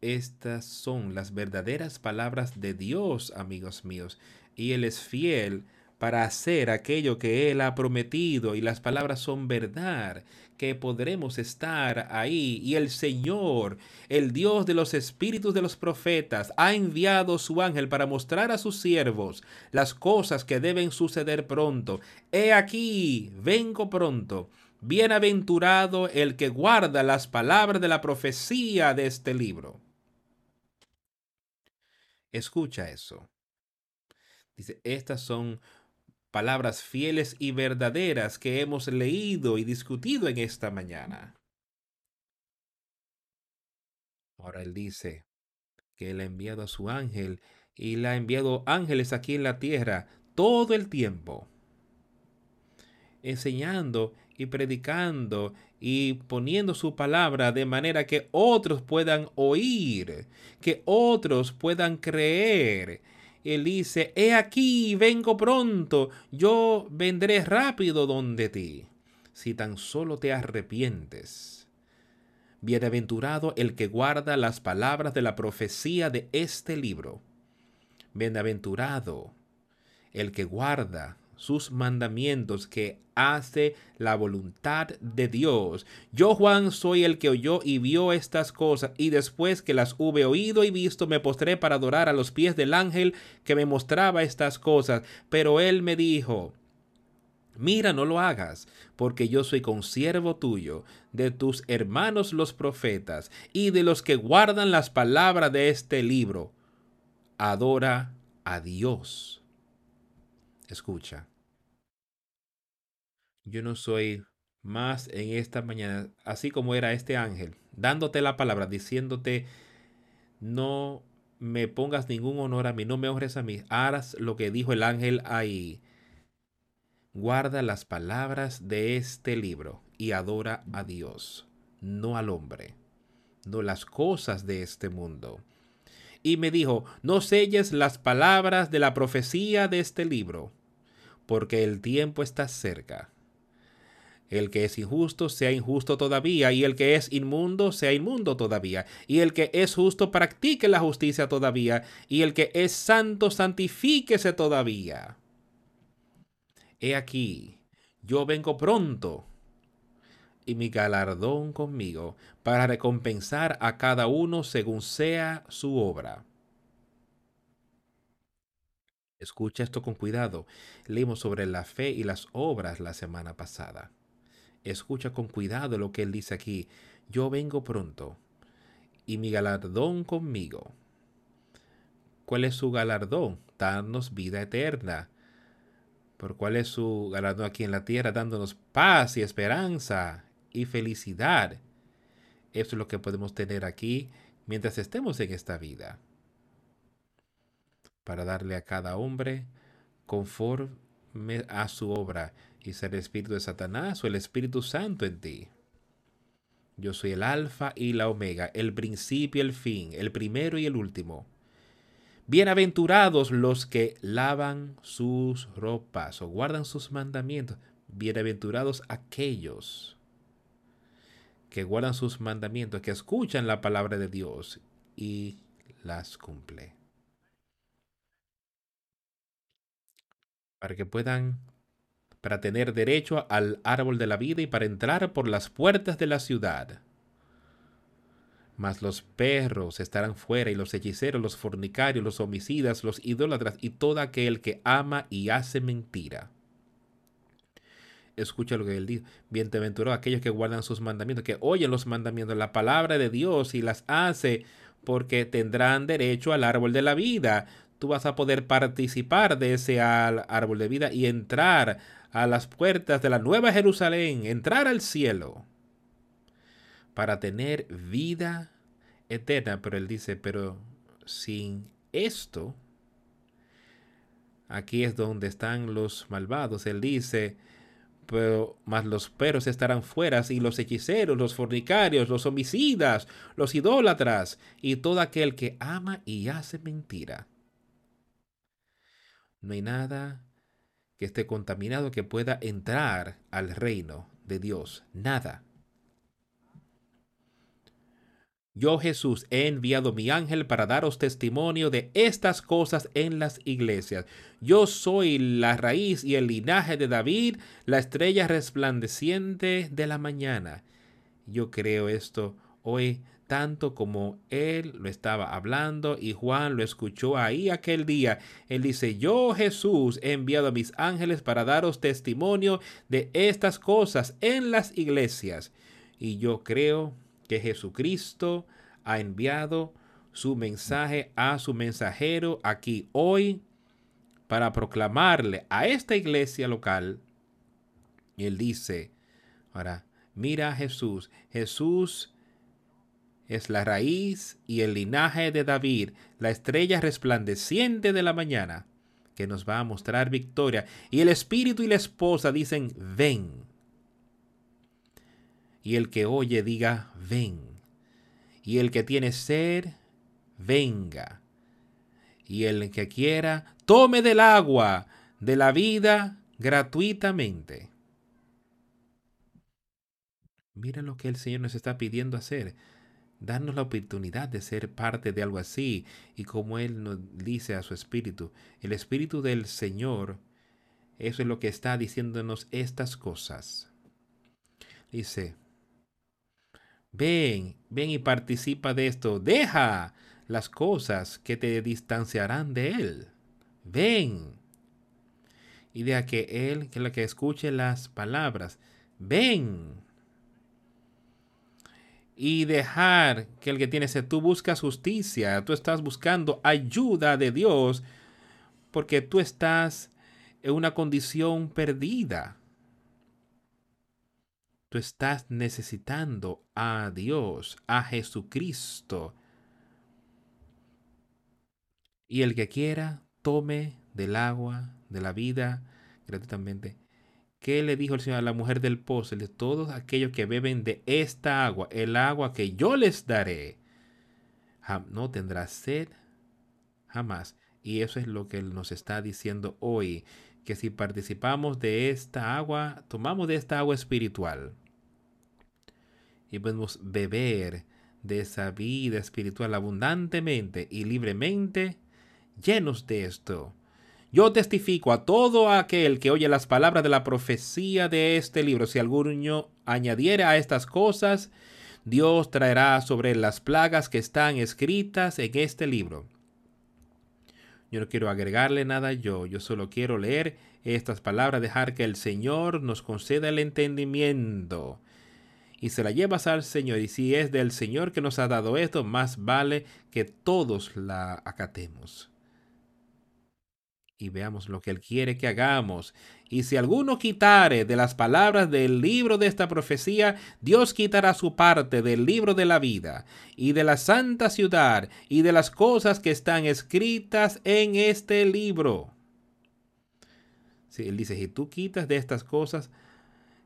Estas son las verdaderas palabras de Dios, amigos míos, y Él es fiel para hacer aquello que Él ha prometido, y las palabras son verdad, que podremos estar ahí. Y el Señor, el Dios de los espíritus de los profetas, ha enviado su ángel para mostrar a sus siervos las cosas que deben suceder pronto. He aquí, vengo pronto. Bienaventurado el que guarda las palabras de la profecía de este libro. Escucha eso. Dice, estas son palabras fieles y verdaderas que hemos leído y discutido en esta mañana. Ahora él dice que él ha enviado a su ángel y le ha enviado ángeles aquí en la tierra todo el tiempo, enseñando y predicando y poniendo su palabra de manera que otros puedan oír, que otros puedan creer. Él dice, he aquí, vengo pronto, yo vendré rápido donde ti, si tan solo te arrepientes. Bienaventurado el que guarda las palabras de la profecía de este libro. Bienaventurado el que guarda sus mandamientos, que hace la voluntad de Dios. Yo, Juan, soy el que oyó y vio estas cosas, y después que las hube oído y visto, me postré para adorar a los pies del ángel que me mostraba estas cosas. Pero él me dijo, Mira, no lo hagas, porque yo soy consiervo tuyo, de tus hermanos los profetas, y de los que guardan las palabras de este libro. Adora a Dios. Escucha. Yo no soy más en esta mañana, así como era este ángel, dándote la palabra, diciéndote, no me pongas ningún honor a mí, no me honres a mí, harás lo que dijo el ángel ahí. Guarda las palabras de este libro y adora a Dios, no al hombre, no las cosas de este mundo y me dijo, no selles las palabras de la profecía de este libro, porque el tiempo está cerca. El que es injusto sea injusto todavía, y el que es inmundo sea inmundo todavía, y el que es justo practique la justicia todavía, y el que es santo santifíquese todavía. he aquí, yo vengo pronto y mi galardón conmigo para recompensar a cada uno según sea su obra. Escucha esto con cuidado. Leímos sobre la fe y las obras la semana pasada. Escucha con cuidado lo que él dice aquí. Yo vengo pronto y mi galardón conmigo. ¿Cuál es su galardón? Darnos vida eterna. ¿Por cuál es su galardón aquí en la tierra? Dándonos paz y esperanza y felicidad. Eso es lo que podemos tener aquí mientras estemos en esta vida. Para darle a cada hombre conforme a su obra y ser el espíritu de Satanás o el Espíritu Santo en ti. Yo soy el alfa y la omega, el principio y el fin, el primero y el último. Bienaventurados los que lavan sus ropas o guardan sus mandamientos. Bienaventurados aquellos que guardan sus mandamientos, que escuchan la palabra de Dios y las cumple. Para que puedan, para tener derecho al árbol de la vida y para entrar por las puertas de la ciudad. Mas los perros estarán fuera y los hechiceros, los fornicarios, los homicidas, los idólatras y todo aquel que ama y hace mentira escucha lo que él dice. Bienaventurados aquellos que guardan sus mandamientos, que oyen los mandamientos, la palabra de Dios y las hace, porque tendrán derecho al árbol de la vida. Tú vas a poder participar de ese árbol de vida y entrar a las puertas de la nueva Jerusalén, entrar al cielo para tener vida eterna. Pero él dice, pero sin esto, aquí es donde están los malvados. Él dice, pero más los perros estarán fuera, y los hechiceros, los fornicarios, los homicidas, los idólatras, y todo aquel que ama y hace mentira. No hay nada que esté contaminado que pueda entrar al reino de Dios. Nada. Yo Jesús he enviado mi ángel para daros testimonio de estas cosas en las iglesias. Yo soy la raíz y el linaje de David, la estrella resplandeciente de la mañana. Yo creo esto hoy tanto como él lo estaba hablando y Juan lo escuchó ahí aquel día. Él dice, yo Jesús he enviado a mis ángeles para daros testimonio de estas cosas en las iglesias. Y yo creo que Jesucristo ha enviado su mensaje a su mensajero aquí hoy para proclamarle a esta iglesia local. Y él dice, ahora, mira a Jesús. Jesús es la raíz y el linaje de David, la estrella resplandeciente de la mañana, que nos va a mostrar victoria. Y el espíritu y la esposa dicen, ven y el que oye diga, ven. Y el que tiene sed, venga. Y el que quiera, tome del agua de la vida gratuitamente. Mira lo que el Señor nos está pidiendo hacer. Darnos la oportunidad de ser parte de algo así. Y como Él nos dice a su espíritu, el espíritu del Señor, eso es lo que está diciéndonos estas cosas. Dice, Ven, ven y participa de esto. Deja las cosas que te distanciarán de Él. Ven. Y deja que Él, que la que escuche las palabras. Ven. Y dejar que el que tiene sed, tú buscas justicia, tú estás buscando ayuda de Dios, porque tú estás en una condición perdida tú estás necesitando a Dios, a Jesucristo. Y el que quiera, tome del agua de la vida gratuitamente. ¿Qué le dijo el Señor a la mujer del pozo? De todos aquellos que beben de esta agua, el agua que yo les daré, no tendrá sed jamás. Y eso es lo que Él nos está diciendo hoy, que si participamos de esta agua, tomamos de esta agua espiritual, y podemos beber de esa vida espiritual abundantemente y libremente, llenos de esto. Yo testifico a todo aquel que oye las palabras de la profecía de este libro. Si alguno añadiere a estas cosas, Dios traerá sobre las plagas que están escritas en este libro. Yo no quiero agregarle nada yo, yo solo quiero leer estas palabras, dejar que el Señor nos conceda el entendimiento. Y se la llevas al Señor. Y si es del Señor que nos ha dado esto, más vale que todos la acatemos y veamos lo que Él quiere que hagamos. Y si alguno quitare de las palabras del libro de esta profecía, Dios quitará su parte del libro de la vida, y de la santa ciudad, y de las cosas que están escritas en este libro. Si él dice, si tú quitas de estas cosas,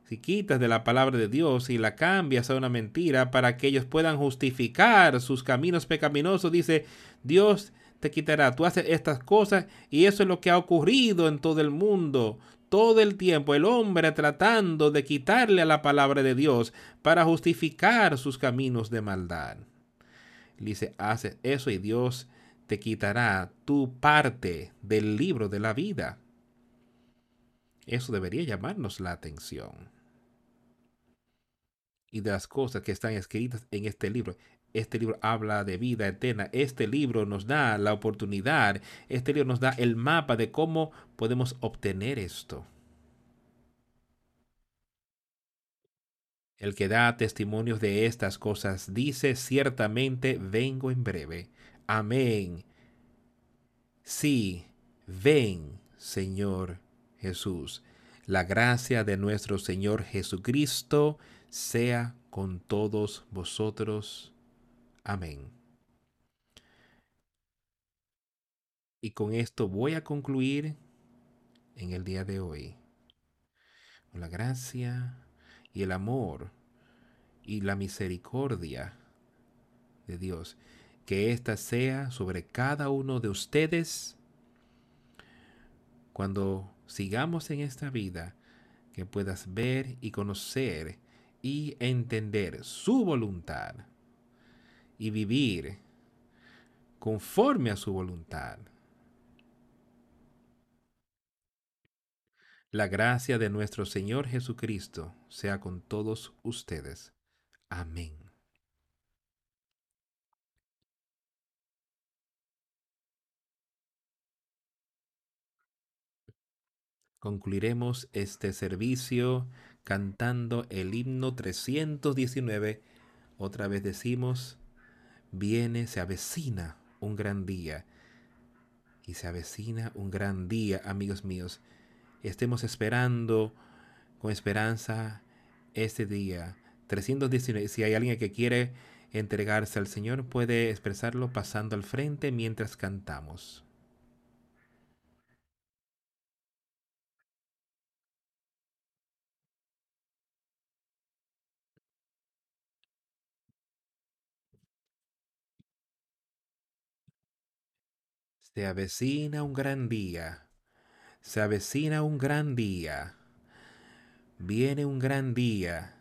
si quitas de la palabra de Dios y la cambias a una mentira para que ellos puedan justificar sus caminos pecaminosos, dice Dios te quitará. Tú haces estas cosas y eso es lo que ha ocurrido en todo el mundo. Todo el tiempo el hombre tratando de quitarle a la palabra de Dios para justificar sus caminos de maldad. Dice, haces eso y Dios te quitará tu parte del libro de la vida. Eso debería llamarnos la atención. Y de las cosas que están escritas en este libro. Este libro habla de vida eterna. Este libro nos da la oportunidad. Este libro nos da el mapa de cómo podemos obtener esto. El que da testimonios de estas cosas dice ciertamente vengo en breve. Amén. Sí, ven, Señor Jesús. La gracia de nuestro Señor Jesucristo sea con todos vosotros. Amén. Y con esto voy a concluir en el día de hoy. Con la gracia y el amor y la misericordia de Dios. Que ésta sea sobre cada uno de ustedes cuando sigamos en esta vida, que puedas ver y conocer y entender su voluntad y vivir conforme a su voluntad. La gracia de nuestro Señor Jesucristo sea con todos ustedes. Amén. Concluiremos este servicio cantando el himno 319. Otra vez decimos, viene, se avecina un gran día. Y se avecina un gran día, amigos míos. Estemos esperando con esperanza este día. 319. Si hay alguien que quiere entregarse al Señor, puede expresarlo pasando al frente mientras cantamos. Se avecina un gran día. Se avecina un gran día. Viene un gran día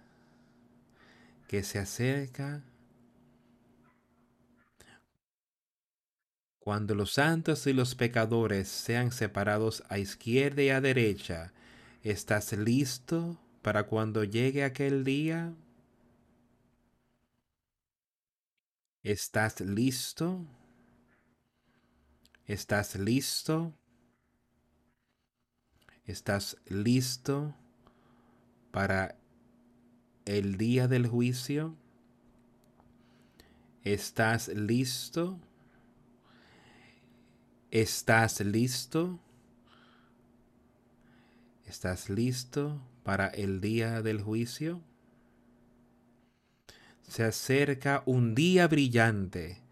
que se acerca cuando los santos y los pecadores sean separados a izquierda y a derecha. ¿Estás listo para cuando llegue aquel día? ¿Estás listo? ¿Estás listo? ¿Estás listo para el día del juicio? ¿Estás listo? ¿Estás listo? ¿Estás listo para el día del juicio? Se acerca un día brillante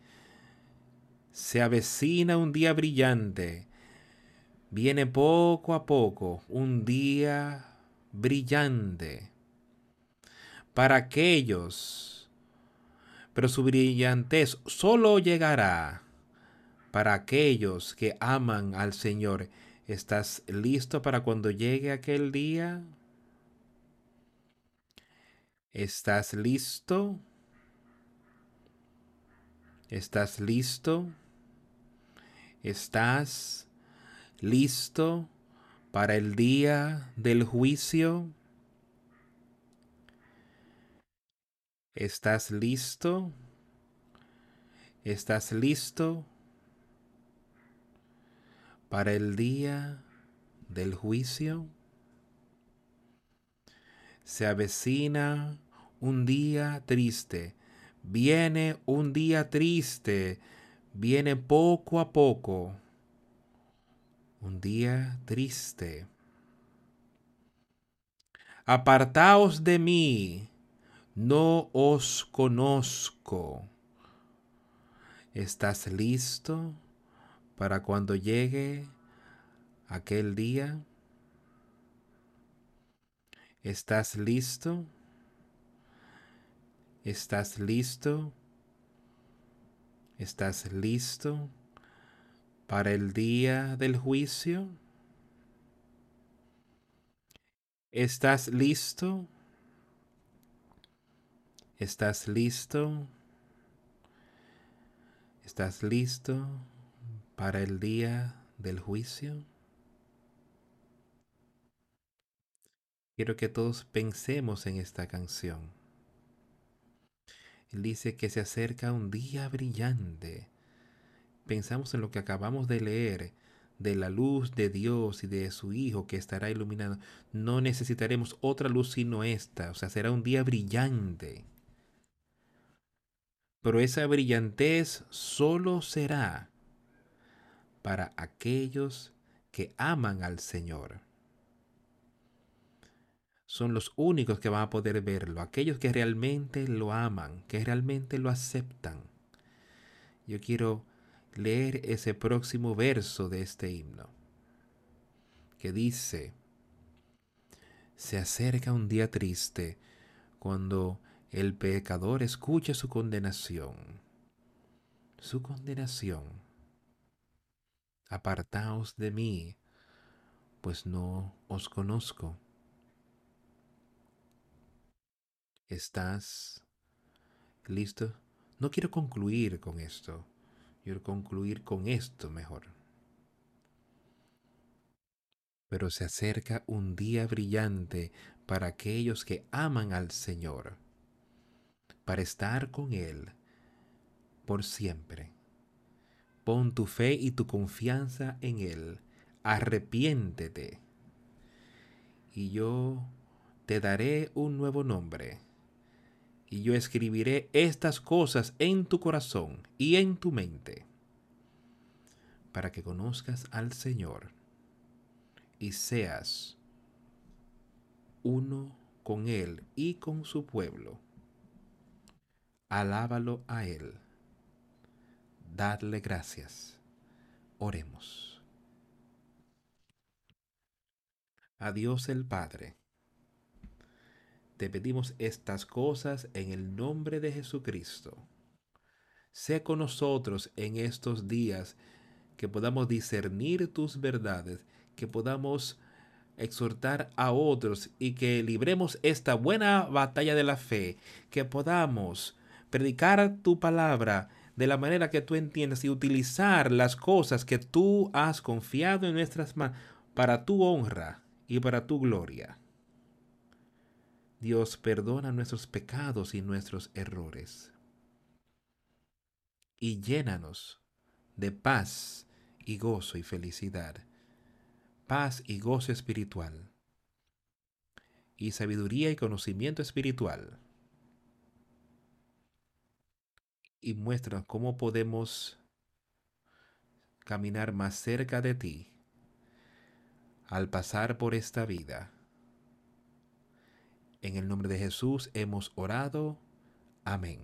se avecina un día brillante. Viene poco a poco un día brillante para aquellos, pero su brillantez solo llegará para aquellos que aman al Señor. ¿Estás listo para cuando llegue aquel día? ¿Estás listo? ¿Estás listo? ¿Estás listo para el día del juicio? ¿Estás listo? ¿Estás listo para el día del juicio? Se avecina un día triste. Viene un día triste. Viene poco a poco. Un día triste. Apartaos de mí. No os conozco. ¿Estás listo para cuando llegue aquel día? ¿Estás listo? ¿Estás listo? ¿Estás listo para el día del juicio? ¿Estás listo? ¿Estás listo? ¿Estás listo para el día del juicio? Quiero que todos pensemos en esta canción. Dice que se acerca un día brillante. Pensamos en lo que acabamos de leer, de la luz de Dios y de su Hijo que estará iluminado. No necesitaremos otra luz sino esta, o sea, será un día brillante pero esa brillantez solo será para aquellos que aman al Señor. Son los únicos que van a poder verlo, aquellos que realmente lo aman, que realmente lo aceptan. Yo quiero leer ese próximo verso de este himno, que dice, se acerca un día triste cuando el pecador escucha su condenación. Su condenación. Apartaos de mí, pues no os conozco. ¿Estás listo? No quiero concluir con esto. Quiero concluir con esto mejor. Pero se acerca un día brillante para aquellos que aman al Señor para estar con Él por siempre. Pon tu fe y tu confianza en Él. Arrepiéntete. Y yo te daré un nuevo nombre. Y yo escribiré estas cosas en tu corazón y en tu mente, para que conozcas al Señor y seas uno con Él y con su pueblo alábalo a Él. Dadle gracias. Oremos. A Dios el Padre. Te pedimos estas cosas en el nombre de Jesucristo. Sé con nosotros en estos días que podamos discernir tus verdades, que podamos exhortar a otros y que libremos esta buena batalla de la fe, que podamos predicar tu palabra de la manera que tú entiendas y utilizar las cosas que tú has confiado en nuestras manos para tu honra y para tu gloria. Dios perdona nuestros pecados y nuestros errores. Y llénanos de paz y gozo y felicidad. Paz y gozo espiritual. Y sabiduría y conocimiento espiritual y muestra cómo podemos caminar más cerca de ti al pasar por esta vida. En el nombre de Jesús hemos orado. Amén.